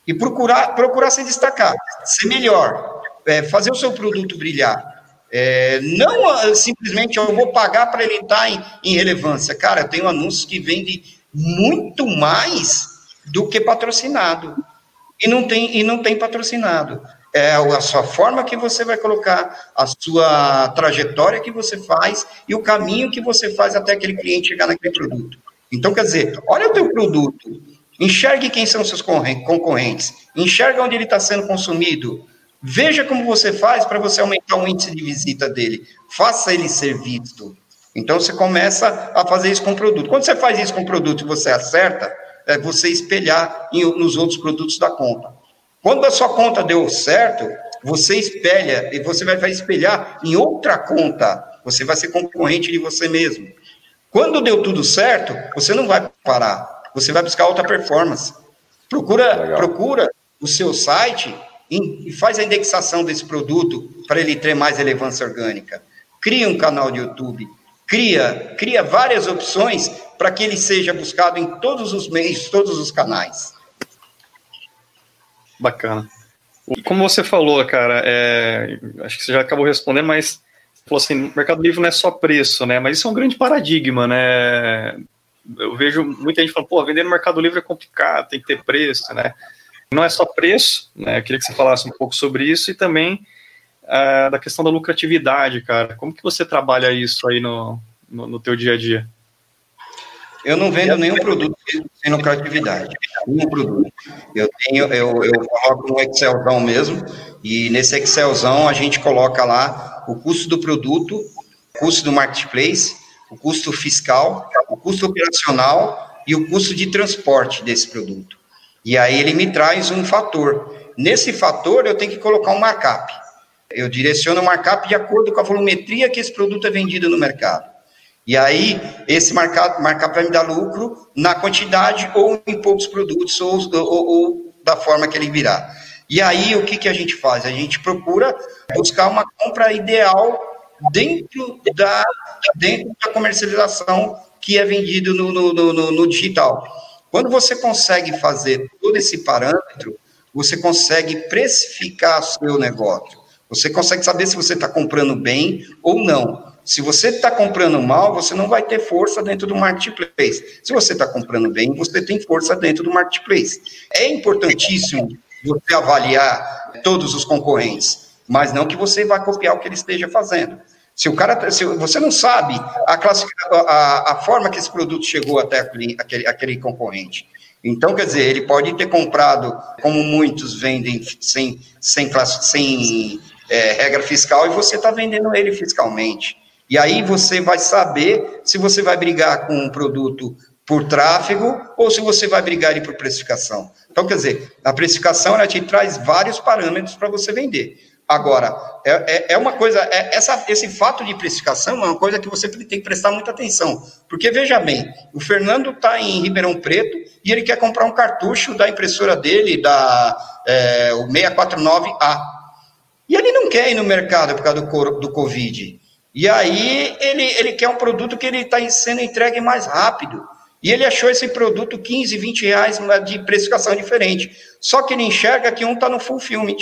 E procurar, procurar se destacar, ser melhor, é, fazer o seu produto brilhar. É, não ah, simplesmente eu vou pagar para ele estar em, em, relevância. Cara, eu tenho anúncios que vendem muito mais do que patrocinado e não tem, e não tem patrocinado. É a sua forma que você vai colocar, a sua trajetória que você faz e o caminho que você faz até aquele cliente chegar naquele produto. Então, quer dizer, olha o teu produto, enxergue quem são seus concorrentes, enxerga onde ele está sendo consumido, veja como você faz para você aumentar o índice de visita dele, faça ele ser visto. Então, você começa a fazer isso com o produto. Quando você faz isso com o produto e você acerta, é, você espelhar em, nos outros produtos da conta. Quando a sua conta deu certo, você espelha e você vai espelhar em outra conta. Você vai ser concorrente de você mesmo. Quando deu tudo certo, você não vai parar. Você vai buscar outra performance. Procura, procura o seu site e faz a indexação desse produto para ele ter mais relevância orgânica. Cria um canal de YouTube, cria, cria várias opções para que ele seja buscado em todos os meios, todos os canais. Bacana. Como você falou, cara, é, acho que você já acabou respondendo, mas falou assim, Mercado Livre não é só preço, né? Mas isso é um grande paradigma, né? Eu vejo muita gente falando, pô, vender no Mercado Livre é complicado, tem que ter preço, né? Não é só preço, né? Eu queria que você falasse um pouco sobre isso e também uh, da questão da lucratividade, cara. Como que você trabalha isso aí no, no, no teu dia a dia? Eu não vendo nenhum produto sem lucratividade. Nenhum produto. Eu tenho, eu, eu coloco no Excelzão mesmo, E nesse Excelzão a gente coloca lá o custo do produto, o custo do marketplace, o custo fiscal, o custo operacional e o custo de transporte desse produto. E aí ele me traz um fator. Nesse fator eu tenho que colocar um markup. Eu direciono o markup de acordo com a volumetria que esse produto é vendido no mercado. E aí, esse markup, markup vai me dar lucro na quantidade ou em poucos produtos ou, ou, ou da forma que ele virar. E aí, o que, que a gente faz? A gente procura buscar uma compra ideal dentro da, dentro da comercialização que é vendido no, no, no, no digital. Quando você consegue fazer todo esse parâmetro, você consegue precificar seu negócio. Você consegue saber se você está comprando bem ou não. Se você está comprando mal, você não vai ter força dentro do marketplace. Se você está comprando bem, você tem força dentro do marketplace. É importantíssimo você avaliar todos os concorrentes, mas não que você vá copiar o que ele esteja fazendo. Se o cara, se você não sabe a, a, a forma que esse produto chegou até aquele, aquele, aquele concorrente. Então, quer dizer, ele pode ter comprado, como muitos vendem, sem, sem, classe, sem é, regra fiscal, e você está vendendo ele fiscalmente. E aí você vai saber se você vai brigar com um produto por tráfego ou se você vai brigar ele por precificação. Então, quer dizer, a precificação ela te traz vários parâmetros para você vender. Agora, é, é, é uma coisa, é, essa, esse fato de precificação é uma coisa que você tem que prestar muita atenção. Porque, veja bem, o Fernando está em Ribeirão Preto e ele quer comprar um cartucho da impressora dele, da é, o 649A. E ele não quer ir no mercado por causa do, do Covid. E aí ele, ele quer um produto que ele está sendo entregue mais rápido. E ele achou esse produto 15, 20 reais de precificação diferente. Só que ele enxerga que um está no fulfillment.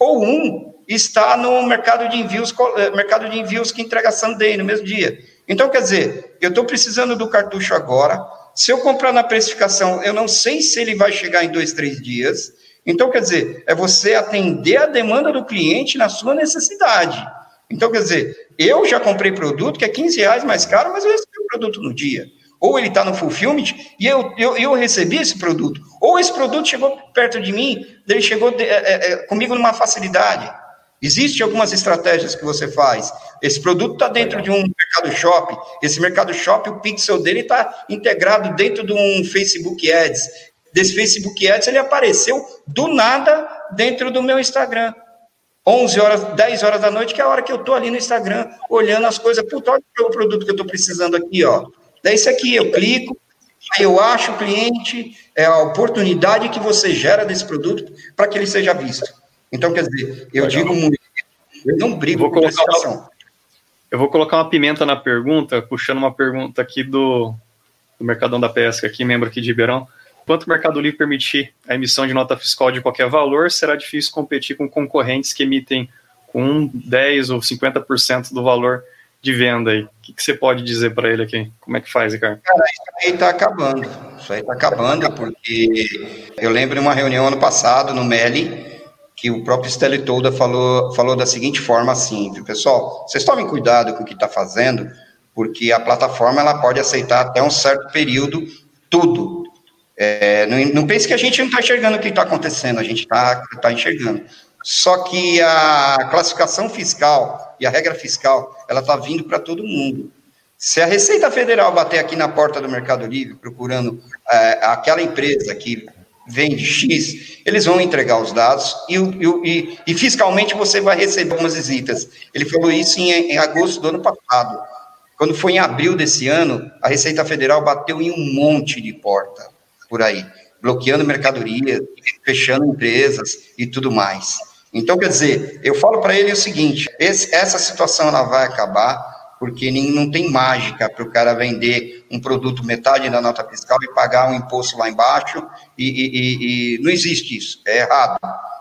Ou um está no mercado de envios, eh, mercado de envios que entrega Sunday no mesmo dia. Então, quer dizer, eu estou precisando do cartucho agora. Se eu comprar na precificação, eu não sei se ele vai chegar em dois, três dias. Então, quer dizer, é você atender a demanda do cliente na sua necessidade. Então, quer dizer, eu já comprei produto que é 15 reais mais caro, mas eu recebi o produto no dia. Ou ele está no fulfillment e eu, eu, eu recebi esse produto. Ou esse produto chegou perto de mim, ele chegou de, é, é, é comigo numa facilidade. Existem algumas estratégias que você faz. Esse produto está dentro de um mercado shop. Esse mercado shop, o pixel dele está integrado dentro de um Facebook Ads. Desse Facebook Ads, ele apareceu do nada dentro do meu Instagram. 11 horas, 10 horas da noite, que é a hora que eu estou ali no Instagram, olhando as coisas. Puta, olha o produto que eu estou precisando aqui, ó. Daí isso aqui, eu clico, aí eu acho o cliente, é a oportunidade que você gera desse produto para que ele seja visto. Então, quer dizer, eu Legal. digo muito, eu não brigo com precificação. Eu vou colocar uma pimenta na pergunta, puxando uma pergunta aqui do, do Mercadão da Pesca, aqui, membro aqui de Ribeirão. Enquanto o Mercado Livre permitir a emissão de nota fiscal de qualquer valor, será difícil competir com concorrentes que emitem com 10 ou 50% do valor de venda aí. O que, que você pode dizer para ele aqui? Como é que faz, Ricardo? Cara, isso aí está acabando. Isso aí está acabando, porque eu lembro de uma reunião ano passado no Meli, que o próprio Stanley Tolda falou, falou da seguinte forma assim, viu, pessoal, vocês tomem cuidado com o que está fazendo, porque a plataforma ela pode aceitar até um certo período tudo, é, não, não, pense que a gente não está enxergando o que está acontecendo, a gente está tá enxergando. Só que a classificação fiscal e a regra fiscal, ela está vindo para todo mundo. Se a Receita Federal bater aqui na porta do Mercado Livre procurando é, aquela empresa que vende X, eles vão entregar os dados e, e, e, fiscalmente você vai receber algumas visitas. Ele falou isso em, em agosto do ano passado. Quando foi em abril desse ano, a Receita Federal bateu em um monte de porta por aí, bloqueando mercadorias, fechando empresas e tudo mais. Então, quer dizer, eu falo para ele o seguinte: esse, essa situação ela vai acabar, porque nem, não tem mágica para o cara vender um produto metade da nota fiscal e pagar um imposto lá embaixo, e, e, e, e não existe isso, é errado.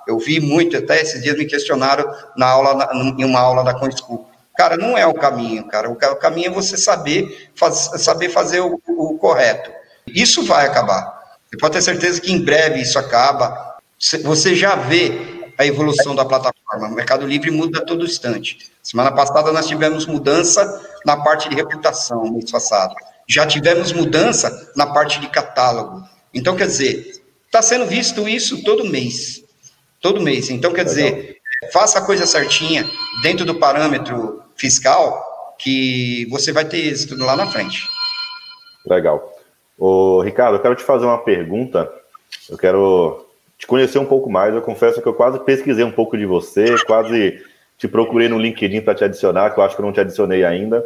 Eu vi muito, até esses dias me questionaram na aula, em uma aula da ConSchool. Cara, não é o caminho, cara. O, o caminho é você saber, faz, saber fazer o, o correto. Isso vai acabar. Você pode ter certeza que em breve isso acaba. Você já vê a evolução da plataforma. O Mercado Livre muda a todo instante. Semana passada nós tivemos mudança na parte de reputação, mês passado. Já tivemos mudança na parte de catálogo. Então, quer dizer, está sendo visto isso todo mês. Todo mês. Então, quer dizer, faça a coisa certinha, dentro do parâmetro fiscal, que você vai ter êxito lá na frente. Legal. Ô, Ricardo, eu quero te fazer uma pergunta. Eu quero te conhecer um pouco mais. Eu confesso que eu quase pesquisei um pouco de você, quase te procurei no LinkedIn para te adicionar, que eu acho que eu não te adicionei ainda.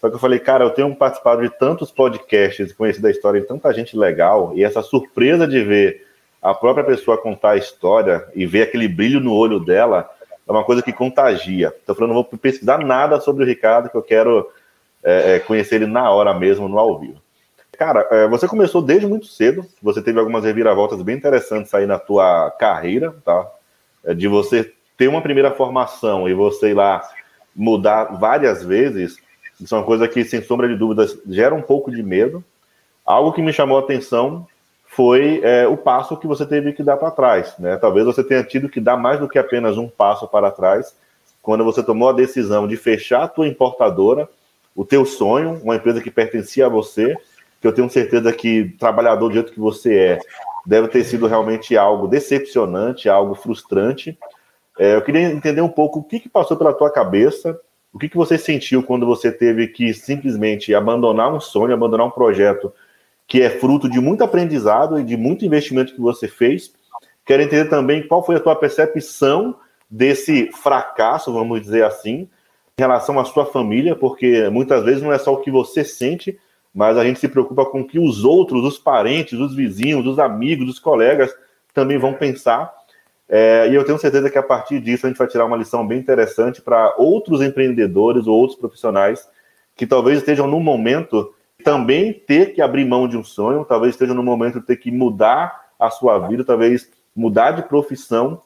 Só que eu falei, cara, eu tenho participado de tantos podcasts conhecido a história de tanta gente legal, e essa surpresa de ver a própria pessoa contar a história e ver aquele brilho no olho dela é uma coisa que contagia. Estou falando, não vou pesquisar nada sobre o Ricardo, que eu quero é, é, conhecer ele na hora mesmo, no ao vivo. Cara, é, você começou desde muito cedo, você teve algumas reviravoltas bem interessantes aí na tua carreira, tá? É, de você ter uma primeira formação e você ir lá mudar várias vezes, isso é uma coisa que, sem sombra de dúvidas, gera um pouco de medo. Algo que me chamou a atenção foi é, o passo que você teve que dar para trás. Né? Talvez você tenha tido que dar mais do que apenas um passo para trás quando você tomou a decisão de fechar a tua importadora, o teu sonho, uma empresa que pertencia a você, que eu tenho certeza que trabalhador do jeito que você é, deve ter sido realmente algo decepcionante, algo frustrante. É, eu queria entender um pouco o que, que passou pela tua cabeça, o que, que você sentiu quando você teve que simplesmente abandonar um sonho, abandonar um projeto que é fruto de muito aprendizado e de muito investimento que você fez. Quero entender também qual foi a tua percepção desse fracasso, vamos dizer assim, em relação à sua família, porque muitas vezes não é só o que você sente, mas a gente se preocupa com o que os outros, os parentes, os vizinhos, os amigos, os colegas também vão pensar. É, e eu tenho certeza que a partir disso a gente vai tirar uma lição bem interessante para outros empreendedores ou outros profissionais que talvez estejam num momento também ter que abrir mão de um sonho, talvez esteja no momento de ter que mudar a sua vida, talvez mudar de profissão.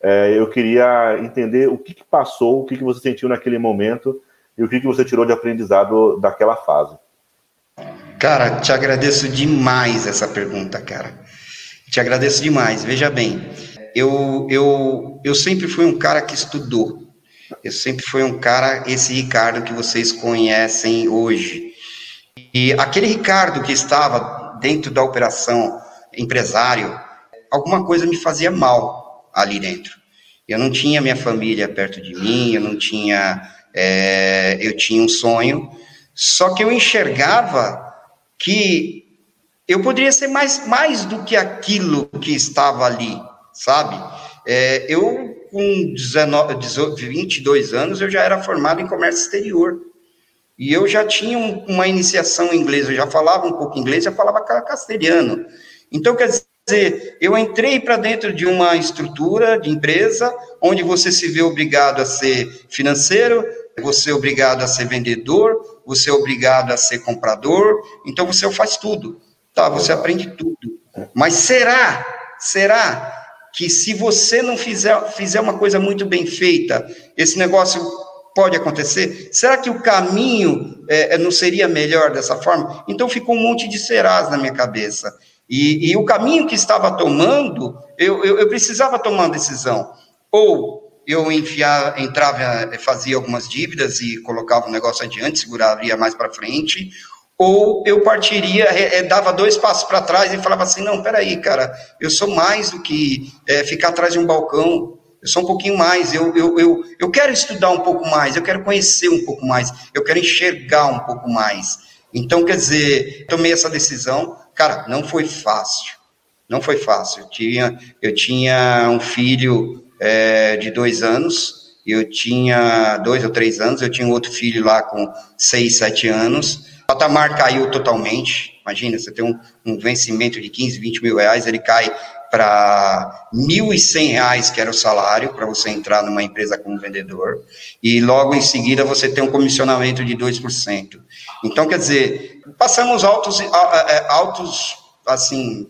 É, eu queria entender o que, que passou, o que, que você sentiu naquele momento e o que, que você tirou de aprendizado daquela fase. Cara, te agradeço demais essa pergunta, cara. Te agradeço demais. Veja bem, eu, eu, eu sempre fui um cara que estudou. Eu sempre fui um cara, esse Ricardo que vocês conhecem hoje. E aquele Ricardo que estava dentro da operação empresário, alguma coisa me fazia mal ali dentro. Eu não tinha minha família perto de mim, eu não tinha, é, eu tinha um sonho, só que eu enxergava que eu poderia ser mais, mais do que aquilo que estava ali, sabe? É, eu, com 19, 22 anos, eu já era formado em comércio exterior. E eu já tinha uma iniciação em inglês, eu já falava um pouco inglês, já falava castelhano. Então, quer dizer, eu entrei para dentro de uma estrutura de empresa onde você se vê obrigado a ser financeiro, você é obrigado a ser vendedor, você é obrigado a ser comprador, então você faz tudo, tá? Você aprende tudo. Mas será, será que se você não fizer, fizer uma coisa muito bem feita, esse negócio pode acontecer? Será que o caminho é, é, não seria melhor dessa forma? Então ficou um monte de serás na minha cabeça. E, e o caminho que estava tomando, eu, eu, eu, precisava tomar uma decisão. Ou eu enfiar, entrava, fazia algumas dívidas e colocava o negócio adiante, segurava, ia mais para frente, ou eu partiria, é, dava dois passos para trás e falava assim, não, peraí, cara, eu sou mais do que é, ficar atrás de um balcão, eu sou um pouquinho mais, eu, eu, eu, eu quero estudar um pouco mais, eu quero conhecer um pouco mais, eu quero enxergar um pouco mais. Então, quer dizer, tomei essa decisão, cara, não foi fácil, não foi fácil. Eu tinha, eu tinha um filho é, de dois anos, eu tinha dois ou três anos, eu tinha outro filho lá com seis, sete anos, o patamar caiu totalmente, imagina, você tem um, um vencimento de 15, 20 mil reais, ele cai para R$ 1.100, que era o salário para você entrar numa empresa como vendedor, e logo em seguida você tem um comissionamento de 2%. Então, quer dizer, passamos altos, é, altos assim,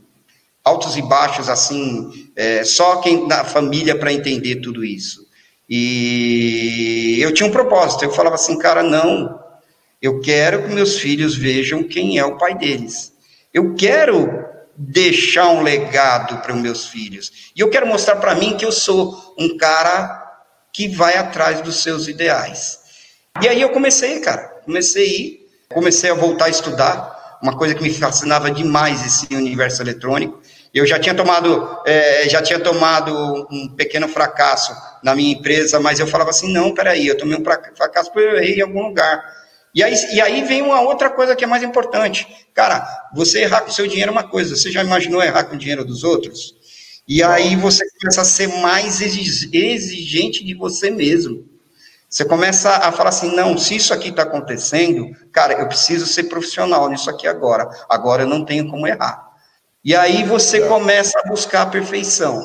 altos e baixos, assim, é, só quem na família para entender tudo isso. E eu tinha um propósito, eu falava assim, cara, não, eu quero que meus filhos vejam quem é o pai deles. Eu quero deixar um legado para os meus filhos. E eu quero mostrar para mim que eu sou um cara que vai atrás dos seus ideais. E aí eu comecei, cara, comecei a ir, comecei a voltar a estudar, uma coisa que me fascinava demais esse universo eletrônico. Eu já tinha tomado, é, já tinha tomado um pequeno fracasso na minha empresa, mas eu falava assim, não, peraí, eu tomei um fracasso porque eu errei em algum lugar. E aí, e aí vem uma outra coisa que é mais importante. Cara, você errar com o seu dinheiro é uma coisa, você já imaginou errar com o dinheiro dos outros? E aí você começa a ser mais exigente de você mesmo. Você começa a falar assim: não, se isso aqui está acontecendo, cara, eu preciso ser profissional nisso aqui agora. Agora eu não tenho como errar. E aí você começa a buscar a perfeição.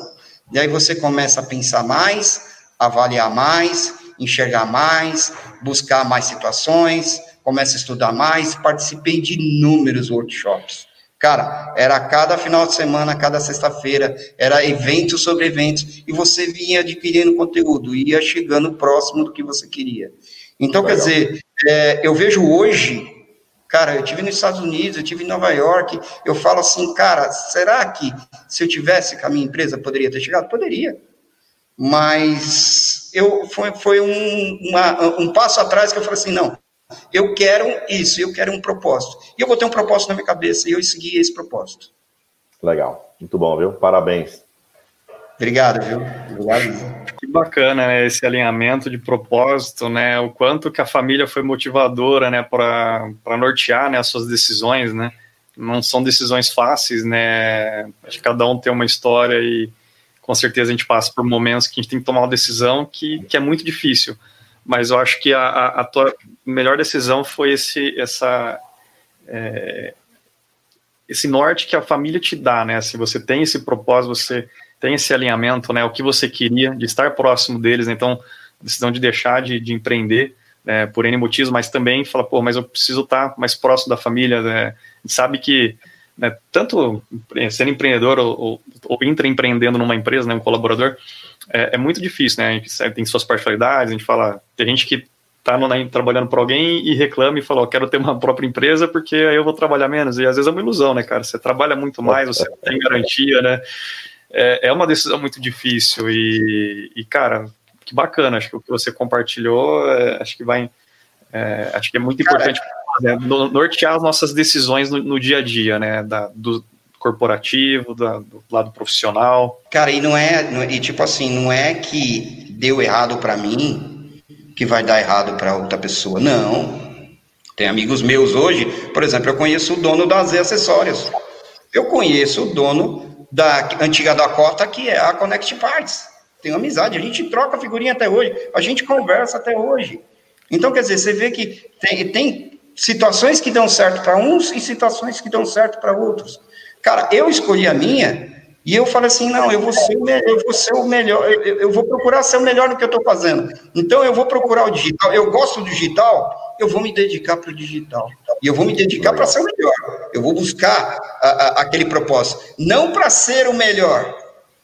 E aí você começa a pensar mais, avaliar mais, enxergar mais, buscar mais situações, começa a estudar mais. Participei de inúmeros workshops. Cara, era cada final de semana, cada sexta-feira, era evento sobre eventos, e você vinha adquirindo conteúdo, ia chegando próximo do que você queria. Então, Legal. quer dizer, é, eu vejo hoje, cara, eu tive nos Estados Unidos, eu tive em Nova York, eu falo assim, cara, será que se eu tivesse com a minha empresa poderia ter chegado? Poderia. Mas eu foi, foi um, uma, um passo atrás que eu falei assim, não, eu quero isso, eu quero um propósito. E eu vou ter um propósito na minha cabeça e eu segui esse propósito. Legal, muito bom, viu? Parabéns. Obrigado, viu? Obrigado. Que bacana, né, esse alinhamento de propósito, né, o quanto que a família foi motivadora, né, para nortear, né, as suas decisões, né, não são decisões fáceis, né, acho que cada um tem uma história e com certeza a gente passa por momentos que a gente tem que tomar uma decisão que, que é muito difícil, mas eu acho que a, a, tua melhor decisão foi esse, essa, é, esse norte que a família te dá, né? Assim, você tem esse propósito, você tem esse alinhamento, né? O que você queria, de estar próximo deles, então, decisão de deixar de, de empreender né, por N motivos, mas também fala, pô, mas eu preciso estar mais próximo da família, né? Sabe que né, tanto sendo empreendedor ou, ou, ou intraempreendendo numa empresa, né, um colaborador, é, é, muito difícil, né? A gente tem suas particularidades, a gente fala, tem gente que tá no, né, trabalhando para alguém e reclama e fala, quero ter uma própria empresa porque aí eu vou trabalhar menos. E às vezes é uma ilusão, né, cara? Você trabalha muito mais, você tem garantia, né? É, é uma decisão muito difícil e, e, cara, que bacana. Acho que o que você compartilhou, é, acho que vai, é, acho que é muito importante né, nortear as nossas decisões no, no dia a dia, né? Da, do, corporativo, da, do lado profissional. Cara, e não é, não, e tipo assim, não é que deu errado para mim que vai dar errado para outra pessoa. Não. Tem amigos meus hoje, por exemplo, eu conheço o dono da Z Acessórios. Eu conheço o dono da antiga Dakota, que é a Connect Parts. Tenho amizade, a gente troca figurinha até hoje, a gente conversa até hoje. Então, quer dizer, você vê que tem, tem situações que dão certo para uns e situações que dão certo para outros. Cara, eu escolhi a minha e eu falei assim: não, eu vou ser o, melhor, eu vou ser o melhor, eu, eu vou procurar ser o melhor no que eu estou fazendo. Então eu vou procurar o digital. Eu gosto do digital, eu vou me dedicar para o digital. E eu vou me dedicar para ser o melhor. Eu vou buscar a, a, aquele propósito. Não para ser o melhor,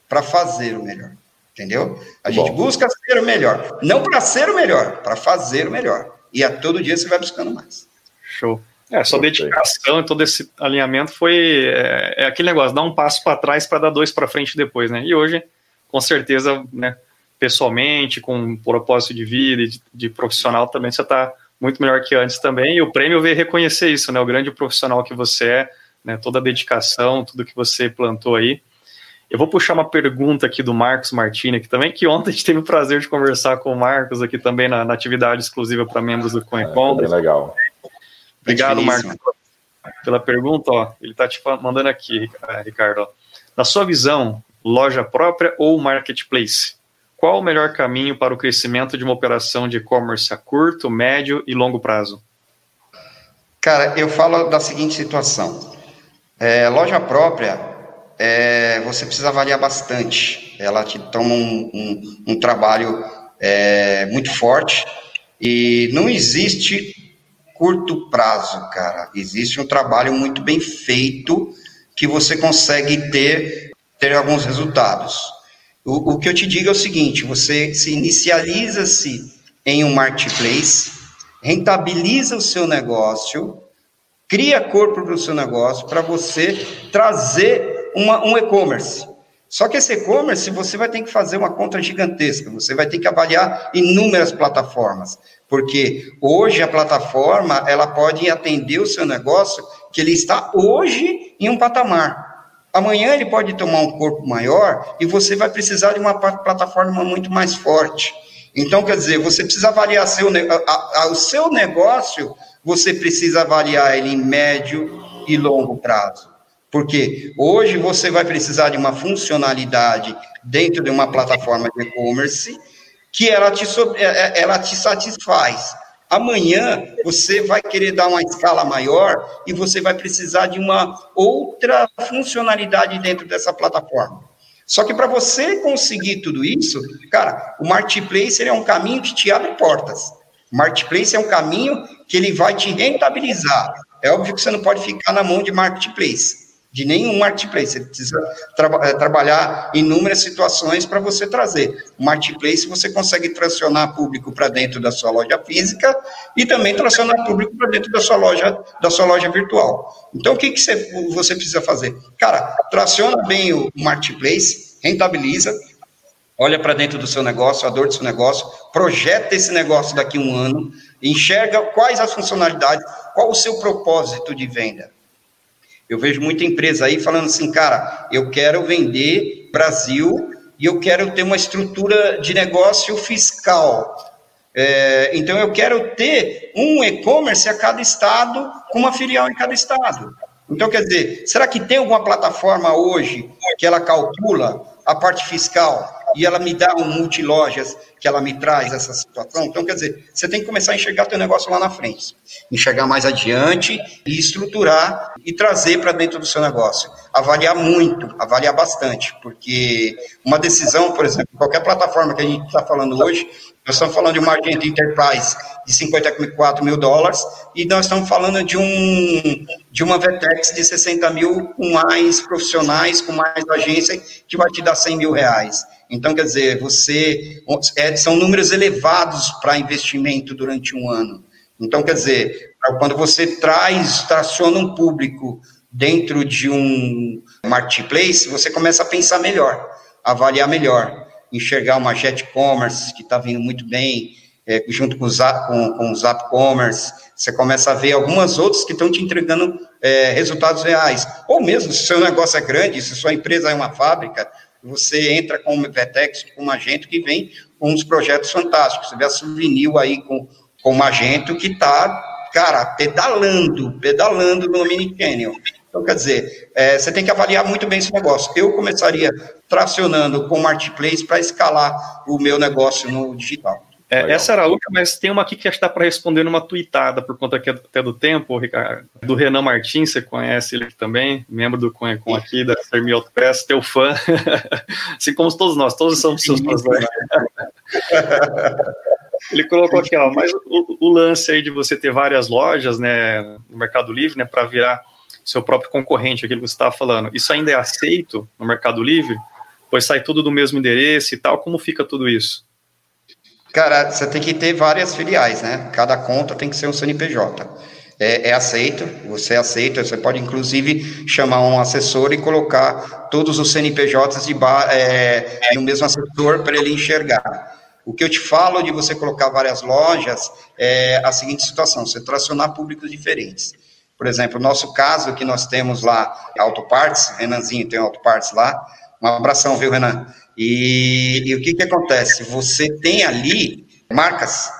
para fazer o melhor. Entendeu? A gente Bom. busca ser o melhor. Não para ser o melhor, para fazer o melhor. E a todo dia você vai buscando mais. Show. É, sua dedicação e todo esse alinhamento foi é, é aquele negócio, dar um passo para trás para dar dois para frente depois, né? E hoje, com certeza, né, pessoalmente, com um propósito de vida e de, de profissional também, você está muito melhor que antes também. E o prêmio veio reconhecer isso, né? O grande profissional que você é, né? Toda a dedicação, tudo que você plantou aí. Eu vou puxar uma pergunta aqui do Marcos Martini aqui também, que ontem a gente teve o prazer de conversar com o Marcos aqui também na, na atividade exclusiva para membros do CoinCom. É, bem legal. Obrigado, Marcos, pela pergunta. Ó, ele está te mandando aqui, eh, Ricardo. Ó. Na sua visão, loja própria ou marketplace? Qual o melhor caminho para o crescimento de uma operação de e-commerce a curto, médio e longo prazo? Cara, eu falo da seguinte situação. É, loja própria, é, você precisa avaliar bastante. Ela te toma um, um, um trabalho é, muito forte e não existe curto prazo, cara. Existe um trabalho muito bem feito que você consegue ter, ter alguns resultados. O, o que eu te digo é o seguinte: você se inicializa-se em um marketplace, rentabiliza o seu negócio, cria corpo para o seu negócio para você trazer uma, um e-commerce. Só que esse e-commerce você vai ter que fazer uma conta gigantesca, você vai ter que avaliar inúmeras plataformas, porque hoje a plataforma ela pode atender o seu negócio que ele está hoje em um patamar. Amanhã ele pode tomar um corpo maior e você vai precisar de uma plataforma muito mais forte. Então, quer dizer, você precisa avaliar seu, a, a, o seu negócio, você precisa avaliar ele em médio e longo prazo. Porque hoje você vai precisar de uma funcionalidade dentro de uma plataforma de e-commerce que ela te, é, é, ela te satisfaz. Amanhã você vai querer dar uma escala maior e você vai precisar de uma outra funcionalidade dentro dessa plataforma. Só que para você conseguir tudo isso, cara, o marketplace é um caminho que te abre portas. O marketplace é um caminho que ele vai te rentabilizar. É óbvio que você não pode ficar na mão de marketplace de nenhum marketplace. Você precisa tra eh, trabalhar inúmeras situações para você trazer. O marketplace você consegue tracionar público para dentro da sua loja física e também tracionar público para dentro da sua loja da sua loja virtual. Então o que, que você, você precisa fazer? Cara, traciona bem o marketplace, rentabiliza, olha para dentro do seu negócio, a dor do seu negócio, projeta esse negócio daqui a um ano, enxerga quais as funcionalidades, qual o seu propósito de venda. Eu vejo muita empresa aí falando assim, cara, eu quero vender Brasil e eu quero ter uma estrutura de negócio fiscal. É, então, eu quero ter um e-commerce a cada estado, com uma filial em cada estado. Então, quer dizer, será que tem alguma plataforma hoje que ela calcula a parte fiscal e ela me dá um multilojas que ela me traz essa situação. Então, quer dizer, você tem que começar a enxergar teu negócio lá na frente, enxergar mais adiante e estruturar e trazer para dentro do seu negócio. Avaliar muito, avaliar bastante, porque uma decisão, por exemplo, qualquer plataforma que a gente está falando hoje, nós estamos falando de uma agente enterprise de 54 mil dólares e nós estamos falando de um de uma Vetex de 60 mil com mais profissionais, com mais agência, que vai te dar 100 mil reais. Então, quer dizer, você é, são números elevados para investimento durante um ano. Então, quer dizer, quando você traz, traciona um público dentro de um marketplace, você começa a pensar melhor, avaliar melhor enxergar uma Jet Commerce, que está vindo muito bem, é, junto com o, Zap, com, com o Zap Commerce, você começa a ver algumas outras que estão te entregando é, resultados reais. Ou mesmo, se o seu negócio é grande, se sua empresa é uma fábrica, você entra com o Vetex, com um agente que vem com uns projetos fantásticos. Você vê a Souvenir aí com, com um agente que está, cara, pedalando, pedalando no Mini Canyon. Então, quer dizer, é, você tem que avaliar muito bem esse negócio. Eu começaria tracionando com o Marketplace para escalar o meu negócio no digital. É, essa era a outra, mas tem uma aqui que acho que dá para responder numa tweetada, por conta aqui até do tempo, Ricardo, do Renan Martins, você conhece ele também, membro do Conhecon aqui, da Sermi Autopress, teu fã, assim como todos nós, todos somos seus fãs. Né? Ele colocou aqui, ó, mas o, o, lance aí de você ter várias lojas, né, no Mercado Livre, né, para virar seu próprio concorrente, aquilo que você estava falando, isso ainda é aceito no Mercado Livre? Pois sai tudo do mesmo endereço e tal, como fica tudo isso? Cara, você tem que ter várias filiais, né? Cada conta tem que ser um CNPJ. É, é, aceito, você aceita, você pode inclusive chamar um assessor e colocar todos os CNPJs de é, no mesmo assessor para ele enxergar. O que eu te falo de você colocar várias lojas é a seguinte situação: você tracionar públicos diferentes. Por exemplo, o nosso caso que nós temos lá, Autoparts, Renanzinho tem Autoparts lá. Um abração, viu, Renan? E, e o que, que acontece? Você tem ali marcas.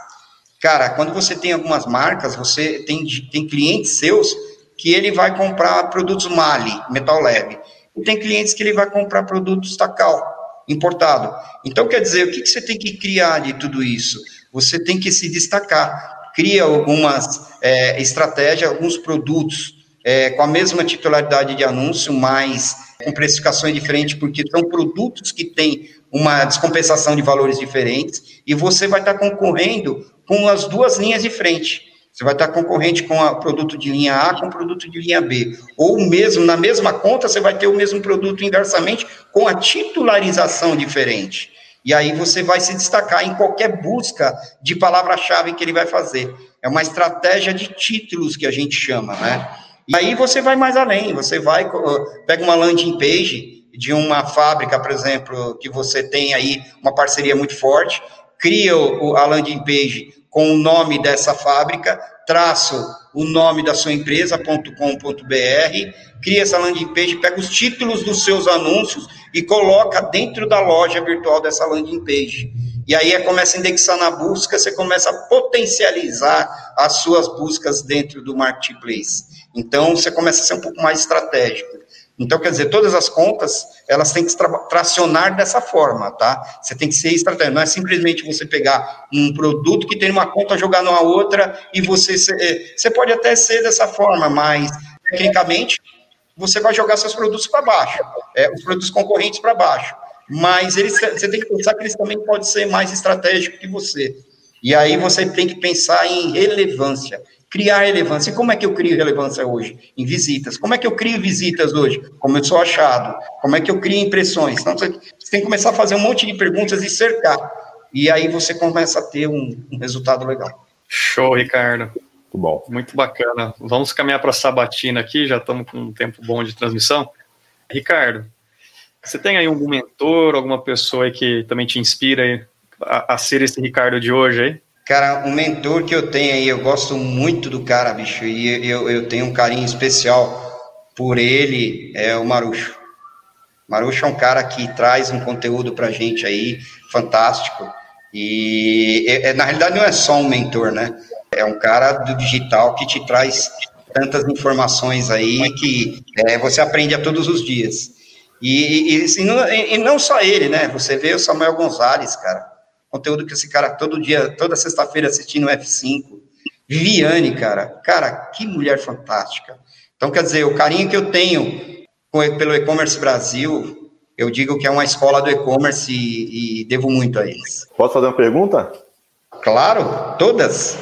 Cara, quando você tem algumas marcas, você tem, tem clientes seus que ele vai comprar produtos Mali, metal leve. E tem clientes que ele vai comprar produtos Tacal, importado. Então, quer dizer, o que, que você tem que criar de tudo isso? Você tem que se destacar cria algumas é, estratégias, alguns produtos é, com a mesma titularidade de anúncio, mas com precificações diferentes, porque são produtos que têm uma descompensação de valores diferentes, e você vai estar concorrendo com as duas linhas de frente. Você vai estar concorrente com o produto de linha A com o produto de linha B. Ou mesmo, na mesma conta, você vai ter o mesmo produto inversamente com a titularização diferente. E aí você vai se destacar em qualquer busca de palavra-chave que ele vai fazer. É uma estratégia de títulos que a gente chama, né? E aí você vai mais além, você vai, pega uma landing page de uma fábrica, por exemplo, que você tem aí uma parceria muito forte, cria a landing page com o nome dessa fábrica, traço o nome da sua empresa.com.br, cria essa landing page, pega os títulos dos seus anúncios e coloca dentro da loja virtual dessa landing page. E aí começa a indexar na busca, você começa a potencializar as suas buscas dentro do marketplace. Então você começa a ser um pouco mais estratégico. Então, quer dizer, todas as contas, elas têm que tracionar dessa forma, tá? Você tem que ser estratégico. Não é simplesmente você pegar um produto que tem uma conta, jogar numa outra e você... Eh, você pode até ser dessa forma, mas, tecnicamente, você vai jogar seus produtos para baixo, é, os produtos concorrentes para baixo. Mas eles, você tem que pensar que eles também podem ser mais estratégicos que você. E aí você tem que pensar em relevância criar relevância. E como é que eu crio relevância hoje? Em visitas. Como é que eu crio visitas hoje? Como eu sou achado? Como é que eu crio impressões? Então, você tem que começar a fazer um monte de perguntas e cercar. E aí você começa a ter um, um resultado legal. Show, Ricardo. Muito bom. Muito bacana. Vamos caminhar para a sabatina aqui, já estamos com um tempo bom de transmissão. Ricardo, você tem aí algum mentor, alguma pessoa que também te inspira a, a ser esse Ricardo de hoje aí? Cara, um mentor que eu tenho aí, eu gosto muito do cara, bicho, e eu, eu tenho um carinho especial por ele, é o Marucho. Marucho é um cara que traz um conteúdo pra gente aí, fantástico, e é, na realidade não é só um mentor, né? É um cara do digital que te traz tantas informações aí que é, você aprende a todos os dias. E, e, e, não, e, não, só ele, né? Você vê o Samuel Gonzalez, cara conteúdo que esse cara todo dia, toda sexta-feira assistindo o F5. Viviane, cara, cara, que mulher fantástica. Então, quer dizer, o carinho que eu tenho pelo e-commerce Brasil, eu digo que é uma escola do e-commerce e, e, devo muito a eles. Posso fazer uma pergunta? Claro, todas.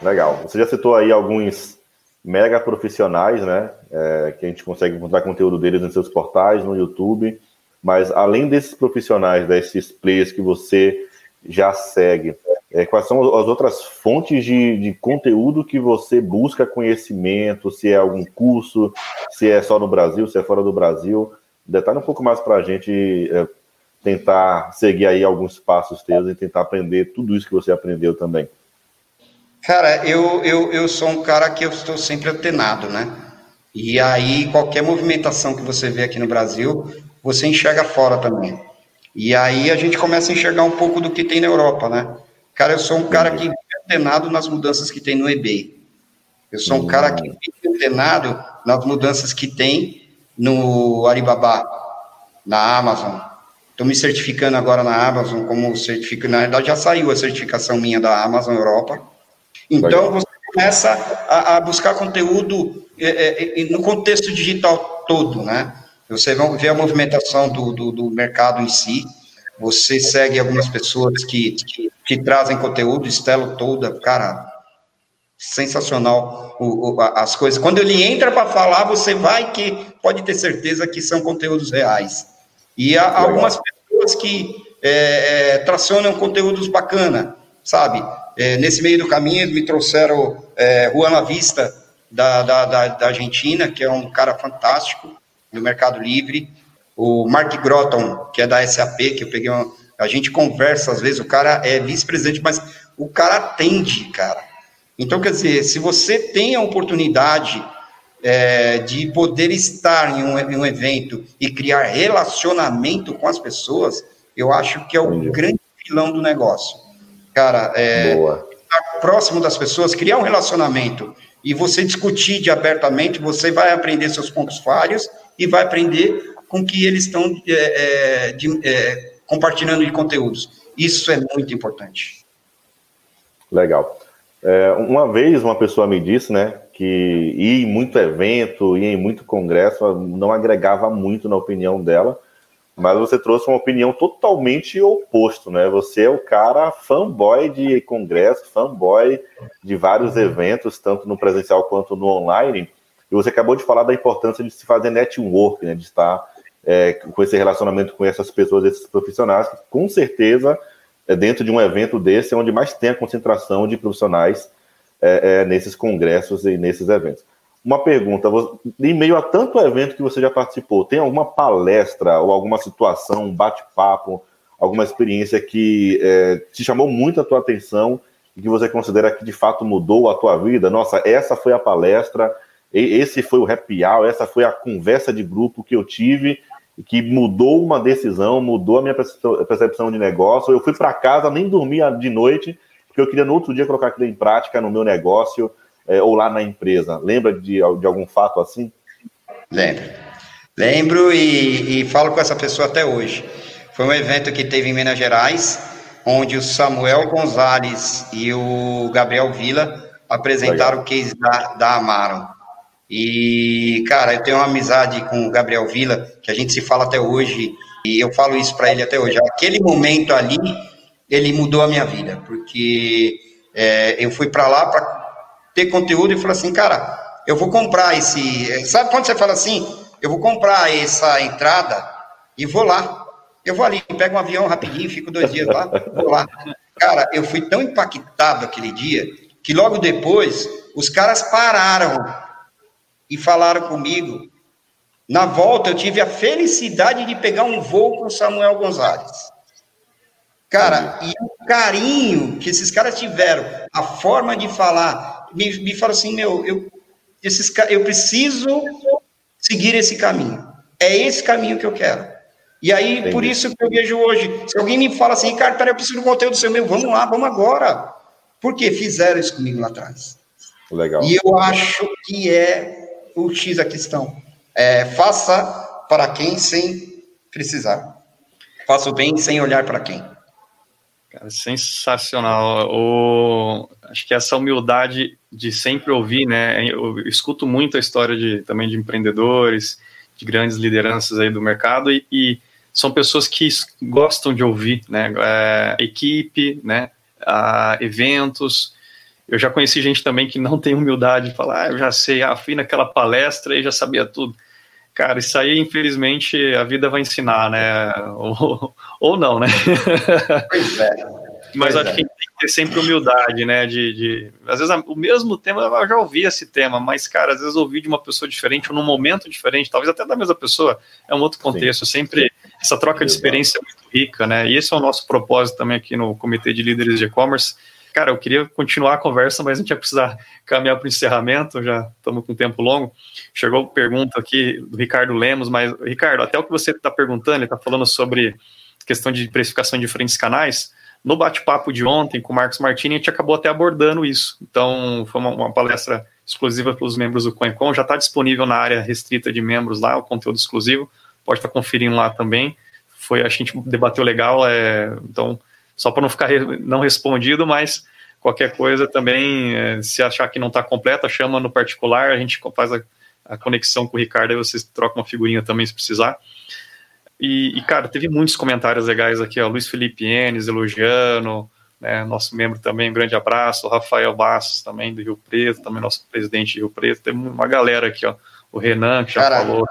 Legal. Você já citou aí alguns mega profissionais, né? É, que a gente consegue encontrar conteúdo deles nos seus portais, no YouTube. Mas além desses profissionais, desses players que você já segue? É, quais são as outras fontes de, de conteúdo que você busca conhecimento? Se é algum curso, se é só no Brasil, se é fora do Brasil? Detalhe um pouco mais para a gente é, tentar seguir aí alguns passos teus e tentar aprender tudo isso que você aprendeu também. Cara, eu, eu, eu sou um cara que eu estou sempre antenado, né? E aí, qualquer movimentação que você vê aqui no Brasil, você enxerga fora também. E aí a gente começa a enxergar um pouco do que tem na Europa, né? Cara, eu sou um cara que antenado nas mudanças que tem no eBay. Eu sou um cara que fica antenado nas mudanças que tem no Alibaba, na Amazon. Estou me certificando agora na Amazon como certifico. Na verdade, já saiu a certificação minha da Amazon Europa. Então, você começa a, a buscar conteúdo é, é, no contexto digital todo, né? Você ver a movimentação do, do, do mercado em si. Você segue algumas pessoas que, que, que trazem conteúdo, Estelo toda, cara, sensacional o, o, as coisas. Quando ele entra para falar, você vai que pode ter certeza que são conteúdos reais. E há algumas pessoas que é, é, tracionam conteúdos bacana, sabe? É, nesse meio do caminho me trouxeram é, Juan Vista da, da, da, da Argentina, que é um cara fantástico no Mercado Livre. O Mark Grotton, que é da SAP, que eu peguei uma, a gente conversa às vezes, o cara é vice-presidente, mas o cara atende, cara. Então, quer dizer, se você tem a oportunidade é, de poder estar em um, em um, evento e criar relacionamento com as pessoas, eu acho que é o Entendi. grande pilão do negócio. Cara, é, estar próximo das pessoas, criar um relacionamento e você discutir de abertamente, você vai aprender seus pontos falhos e vai aprender com que eles estão é, é, de, é, compartilhando de conteúdos. Isso é muito importante. Legal. É, uma vez uma pessoa me disse, né, que ir em muito evento, ir em muito congresso não agregava muito na opinião dela, mas você trouxe uma opinião totalmente oposto, né? Você é o cara fanboy de congresso, fanboy de vários eventos, tanto no presencial quanto no online. E você acabou de falar da importância de se fazer network, né? De estar é, com esse relacionamento com essas pessoas, esses profissionais, que com certeza é dentro de um evento desse é onde mais tem a concentração de profissionais é, é, nesses congressos e nesses eventos. Uma pergunta, em meio a tanto evento que você já participou, tem alguma palestra ou alguma situação, um bate-papo, alguma experiência que é, te chamou muito a tua atenção e que você considera que de fato mudou a tua vida? Nossa, essa foi a palestra, esse foi o happy hour, essa foi a conversa de grupo que eu tive e que mudou uma decisão, mudou a minha percepção de negócio. Eu fui para casa, nem dormia de noite, porque eu queria no outro dia colocar aquilo em prática no meu negócio é, ou lá na empresa. Lembra de, de algum fato assim? Lembro. Lembro e, e falo com essa pessoa até hoje. Foi um evento que teve em Minas Gerais, onde o Samuel Gonzalez e o Gabriel Vila apresentaram Legal. o case da, da Amaro. E, cara, eu tenho uma amizade com o Gabriel Vila, que a gente se fala até hoje, e eu falo isso para ele até hoje. Aquele momento ali, ele mudou a minha vida, porque é, eu fui para lá para ter conteúdo e falei assim, cara, eu vou comprar esse. Sabe quando você fala assim? Eu vou comprar essa entrada e vou lá. Eu vou ali, pego um avião rapidinho, fico dois dias lá, vou lá. Cara, eu fui tão impactado aquele dia que logo depois os caras pararam e falaram comigo. Na volta, eu tive a felicidade de pegar um voo com Samuel Gonzalez. Cara, e o carinho que esses caras tiveram, a forma de falar, me, me fala assim, meu, eu, esses, eu preciso seguir esse caminho. É esse caminho que eu quero. E aí, Entendi. por isso que eu vejo hoje, se alguém me fala assim, cara, peraí, eu preciso de conteúdo seu, meu, vamos lá, vamos agora. Porque fizeram isso comigo lá atrás. Legal. E eu acho que é o X a questão. É, faça para quem sem precisar. Faça o bem sem olhar para quem. Cara, sensacional. O, acho que essa humildade de sempre ouvir, né? Eu escuto muito a história de, também de empreendedores, de grandes lideranças aí do mercado e, e são pessoas que gostam de ouvir, né? É, equipe, né? A, eventos, eu já conheci gente também que não tem humildade de falar, ah, eu já sei, ah, fui naquela palestra e já sabia tudo. Cara, isso aí, infelizmente, a vida vai ensinar, né? Ou, ou não, né? Pois é. Mas acho é. que tem que ter sempre humildade, né? De, de, às vezes o mesmo tema, eu já ouvi esse tema, mas, cara, às vezes ouvir de uma pessoa diferente, ou num momento diferente, talvez até da mesma pessoa, é um outro contexto. Sim. Sempre essa troca de experiência é muito rica, né? E esse é o nosso propósito também aqui no Comitê de Líderes de E-Commerce Cara, eu queria continuar a conversa, mas a gente ia precisar caminhar para o encerramento, já estamos com um tempo longo. Chegou pergunta aqui do Ricardo Lemos, mas, Ricardo, até o que você está perguntando, ele está falando sobre questão de precificação de diferentes canais. No bate-papo de ontem com o Marcos Martini, a gente acabou até abordando isso. Então, foi uma, uma palestra exclusiva para os membros do CoinCon, já está disponível na área restrita de membros lá, o conteúdo exclusivo, pode estar tá conferindo lá também. Foi, a gente debateu legal, é, então só para não ficar não respondido, mas qualquer coisa também, é, se achar que não está completa, chama no particular, a gente faz a, a conexão com o Ricardo, aí vocês trocam uma figurinha também se precisar. E, e, cara, teve muitos comentários legais aqui, ó, Luiz Felipe Enes elogiando, né, nosso membro também, um grande abraço, o Rafael Bastos também, do Rio Preto, também nosso presidente de Rio Preto, tem uma galera aqui, ó, o Renan, que já falou,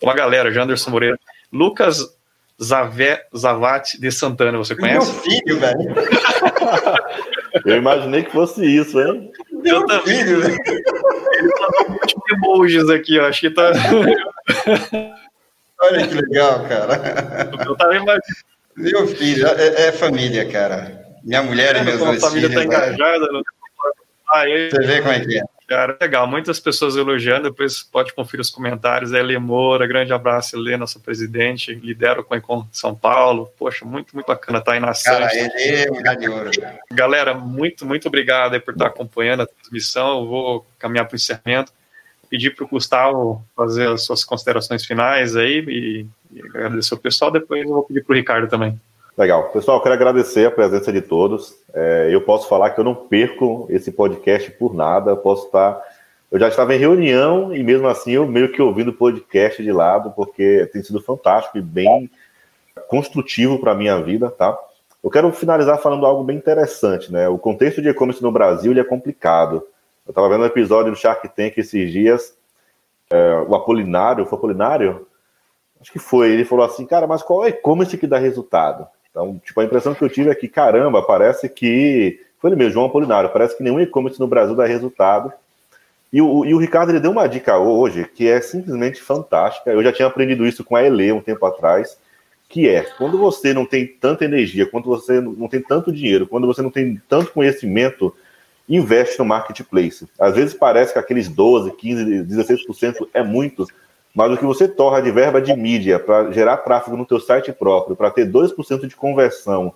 uma galera, Janderson Moreira, Lucas Zavé, Zavate de Santana, você conhece? Meu filho, velho. Eu imaginei que fosse isso, hein? Meu Eu filho, velho. Ele mandou um monte de emojis aqui, ó. Acho que tá. Olha que legal, cara. Eu tava imaginando. Meu filho, é, é família, cara. Minha mulher e meus dois filhos. A família tá engajada. No... Ah, Você vê como é que é. Cara, legal. Muitas pessoas elogiando, depois pode conferir os comentários. É Lê Moura, grande abraço, Lê, nossa presidente, lidera o Coencon São Paulo. Poxa, muito, muito bacana estar tá aí na Cara, ele é um de ouro. Galera, muito, muito obrigado por estar acompanhando a transmissão. Eu vou caminhar para o encerramento. Pedir para o Gustavo fazer as suas considerações finais aí e, e agradecer o pessoal. Depois eu vou pedir para o Ricardo também. Legal. Pessoal, quero agradecer a presença de todos. É, eu posso falar que eu não perco esse podcast por nada. posso estar. Eu já estava em reunião e mesmo assim eu meio que ouvindo o podcast de lado, porque tem sido fantástico e bem construtivo para a minha vida, tá? Eu quero finalizar falando algo bem interessante, né? O contexto de e-commerce no Brasil é complicado. Eu estava vendo um episódio do Shark Tank esses dias. É, o Apolinário, foi Apolinário? Acho que foi. Ele falou assim, cara, mas qual é e-commerce que dá resultado? Então, tipo, a impressão que eu tive é que, caramba, parece que. Foi ele mesmo, João Apolinário, parece que nenhum e-commerce no Brasil dá resultado. E o, e o Ricardo ele deu uma dica hoje que é simplesmente fantástica. Eu já tinha aprendido isso com a Ele um tempo atrás, que é quando você não tem tanta energia, quando você não tem tanto dinheiro, quando você não tem tanto conhecimento, investe no marketplace. Às vezes parece que aqueles 12, 15, 16% é muito, mas o que você torna de verba de mídia para gerar tráfego no teu site próprio, para ter 2% de conversão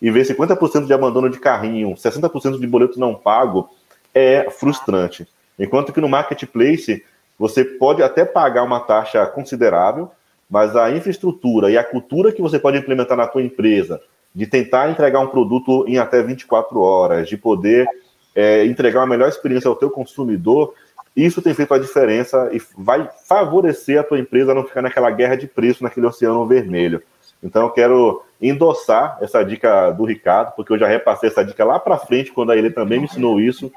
e ver 50% de abandono de carrinho, 60% de boleto não pago, é frustrante. Enquanto que no marketplace você pode até pagar uma taxa considerável, mas a infraestrutura e a cultura que você pode implementar na tua empresa, de tentar entregar um produto em até 24 horas, de poder é, entregar uma melhor experiência ao teu consumidor, isso tem feito a diferença e vai favorecer a tua empresa a não ficar naquela guerra de preço, naquele oceano vermelho. Então eu quero endossar essa dica do Ricardo, porque eu já repassei essa dica lá para frente, quando ele também me ensinou isso,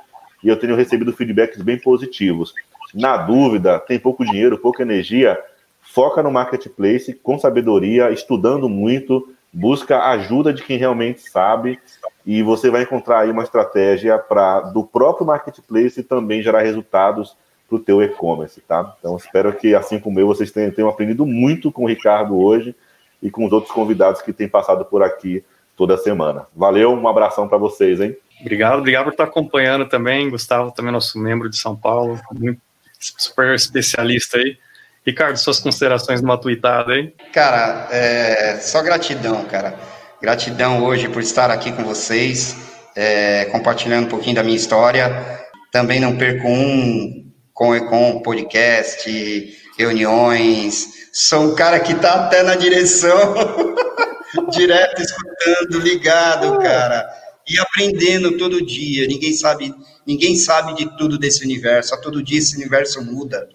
e eu tenho recebido feedbacks bem positivos. Na dúvida, tem pouco dinheiro, pouca energia, foca no marketplace com sabedoria, estudando muito, busca ajuda de quem realmente sabe e você vai encontrar aí uma estratégia para do próprio marketplace também gerar resultados para o teu e-commerce, tá? Então espero que assim como eu vocês tenham, tenham aprendido muito com o Ricardo hoje e com os outros convidados que têm passado por aqui toda semana. Valeu, um abração para vocês, hein? Obrigado, obrigado por estar acompanhando também, Gustavo, também nosso membro de São Paulo, muito super especialista aí. Ricardo, suas considerações numa tweetada aí? Cara, é, só gratidão, cara. Gratidão hoje por estar aqui com vocês, é, compartilhando um pouquinho da minha história. Também não perco um com Econ podcast, reuniões. Sou um cara que tá até na direção, direto escutando, ligado, cara. E aprendendo todo dia. Ninguém sabe, ninguém sabe de tudo desse universo. A todo dia esse universo muda.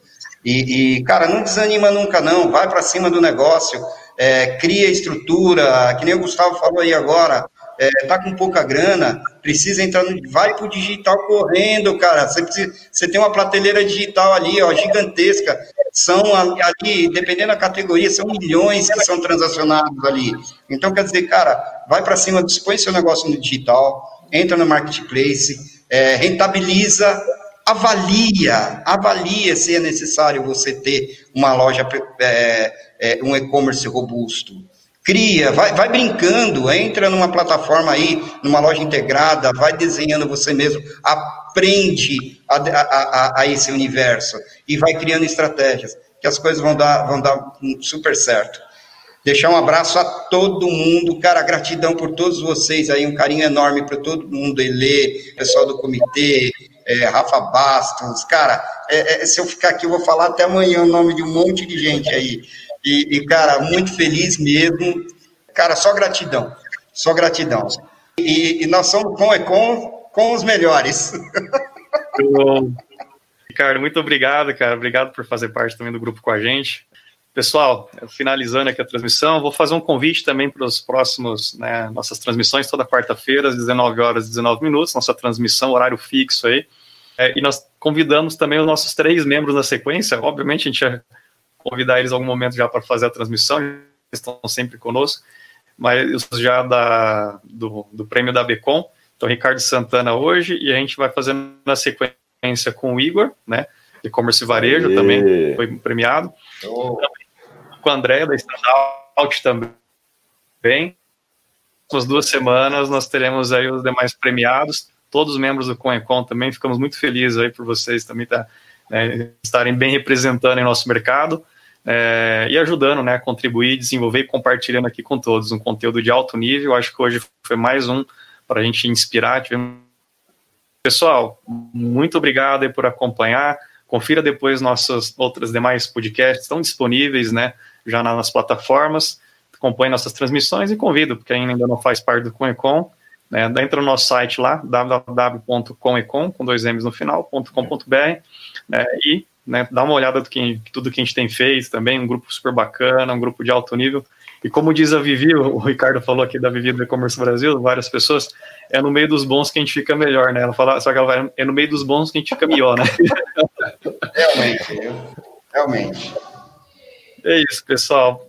E, e, cara, não desanima nunca, não. Vai para cima do negócio, é, cria estrutura, que nem o Gustavo falou aí agora. É, tá com pouca grana, precisa entrar no. Vai pro digital correndo, cara. Você, precisa, você tem uma prateleira digital ali, ó, gigantesca. São ali, dependendo da categoria, são milhões que são transacionados ali. Então, quer dizer, cara, vai para cima, dispõe seu negócio no digital, entra no marketplace, é, rentabiliza avalia, avalia se é necessário você ter uma loja, é, é, um e-commerce robusto. Cria, vai, vai brincando, entra numa plataforma aí, numa loja integrada, vai desenhando você mesmo, aprende a, a, a, a esse universo e vai criando estratégias, que as coisas vão dar, vão dar super certo. Deixar um abraço a todo mundo, cara, gratidão por todos vocês aí, um carinho enorme para todo mundo, Elê, pessoal do comitê, é, Rafa Bastos, cara, é, é, se eu ficar aqui, eu vou falar até amanhã o nome de um monte de gente aí. E, e cara, muito feliz mesmo. Cara, só gratidão, só gratidão. E, e nós somos com Econ com os melhores. Ricardo, muito obrigado, cara. Obrigado por fazer parte também do grupo com a gente. Pessoal, finalizando aqui a transmissão, vou fazer um convite também para os próximos, né, nossas transmissões toda quarta-feira, às 19 horas e 19 minutos, nossa transmissão, horário fixo aí. É, e nós convidamos também os nossos três membros da sequência. Obviamente, a gente ia convidar eles em algum momento já para fazer a transmissão, eles estão sempre conosco, mas já da, do, do prêmio da Becom. Então, Ricardo Santana hoje, e a gente vai fazendo na sequência com o Igor, né? E-commerce varejo também foi premiado. Oh. Com a André da Standout também. Nas duas semanas nós teremos aí os demais premiados todos os membros do ConEcon também, ficamos muito felizes aí por vocês também tá, né, estarem bem representando em nosso mercado é, e ajudando né, a contribuir, desenvolver e compartilhando aqui com todos um conteúdo de alto nível. Acho que hoje foi mais um para a gente inspirar. Pessoal, muito obrigado por acompanhar. Confira depois nossos outros demais podcasts, estão disponíveis né, já nas plataformas. Acompanhe nossas transmissões e convido, porque ainda não faz parte do ConEcon, né, entra no nosso site lá, www.comecom, com dois M's no final, .com.br, né, e né, dá uma olhada do que tudo que a gente tem feito também, um grupo super bacana, um grupo de alto nível. E como diz a Vivi, o Ricardo falou aqui da Vivi do E-Commerce Brasil, várias pessoas, é no meio dos bons que a gente fica melhor, né? Ela fala, só que ela vai, é no meio dos bons que a gente fica melhor, né? Realmente, realmente. É isso, pessoal.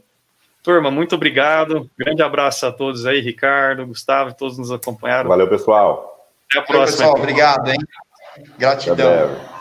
Turma, muito obrigado. Grande abraço a todos aí, Ricardo, Gustavo, todos nos acompanharam. Valeu, pessoal. Até a próxima. Valeu, pessoal. Obrigado, hein? Gratidão.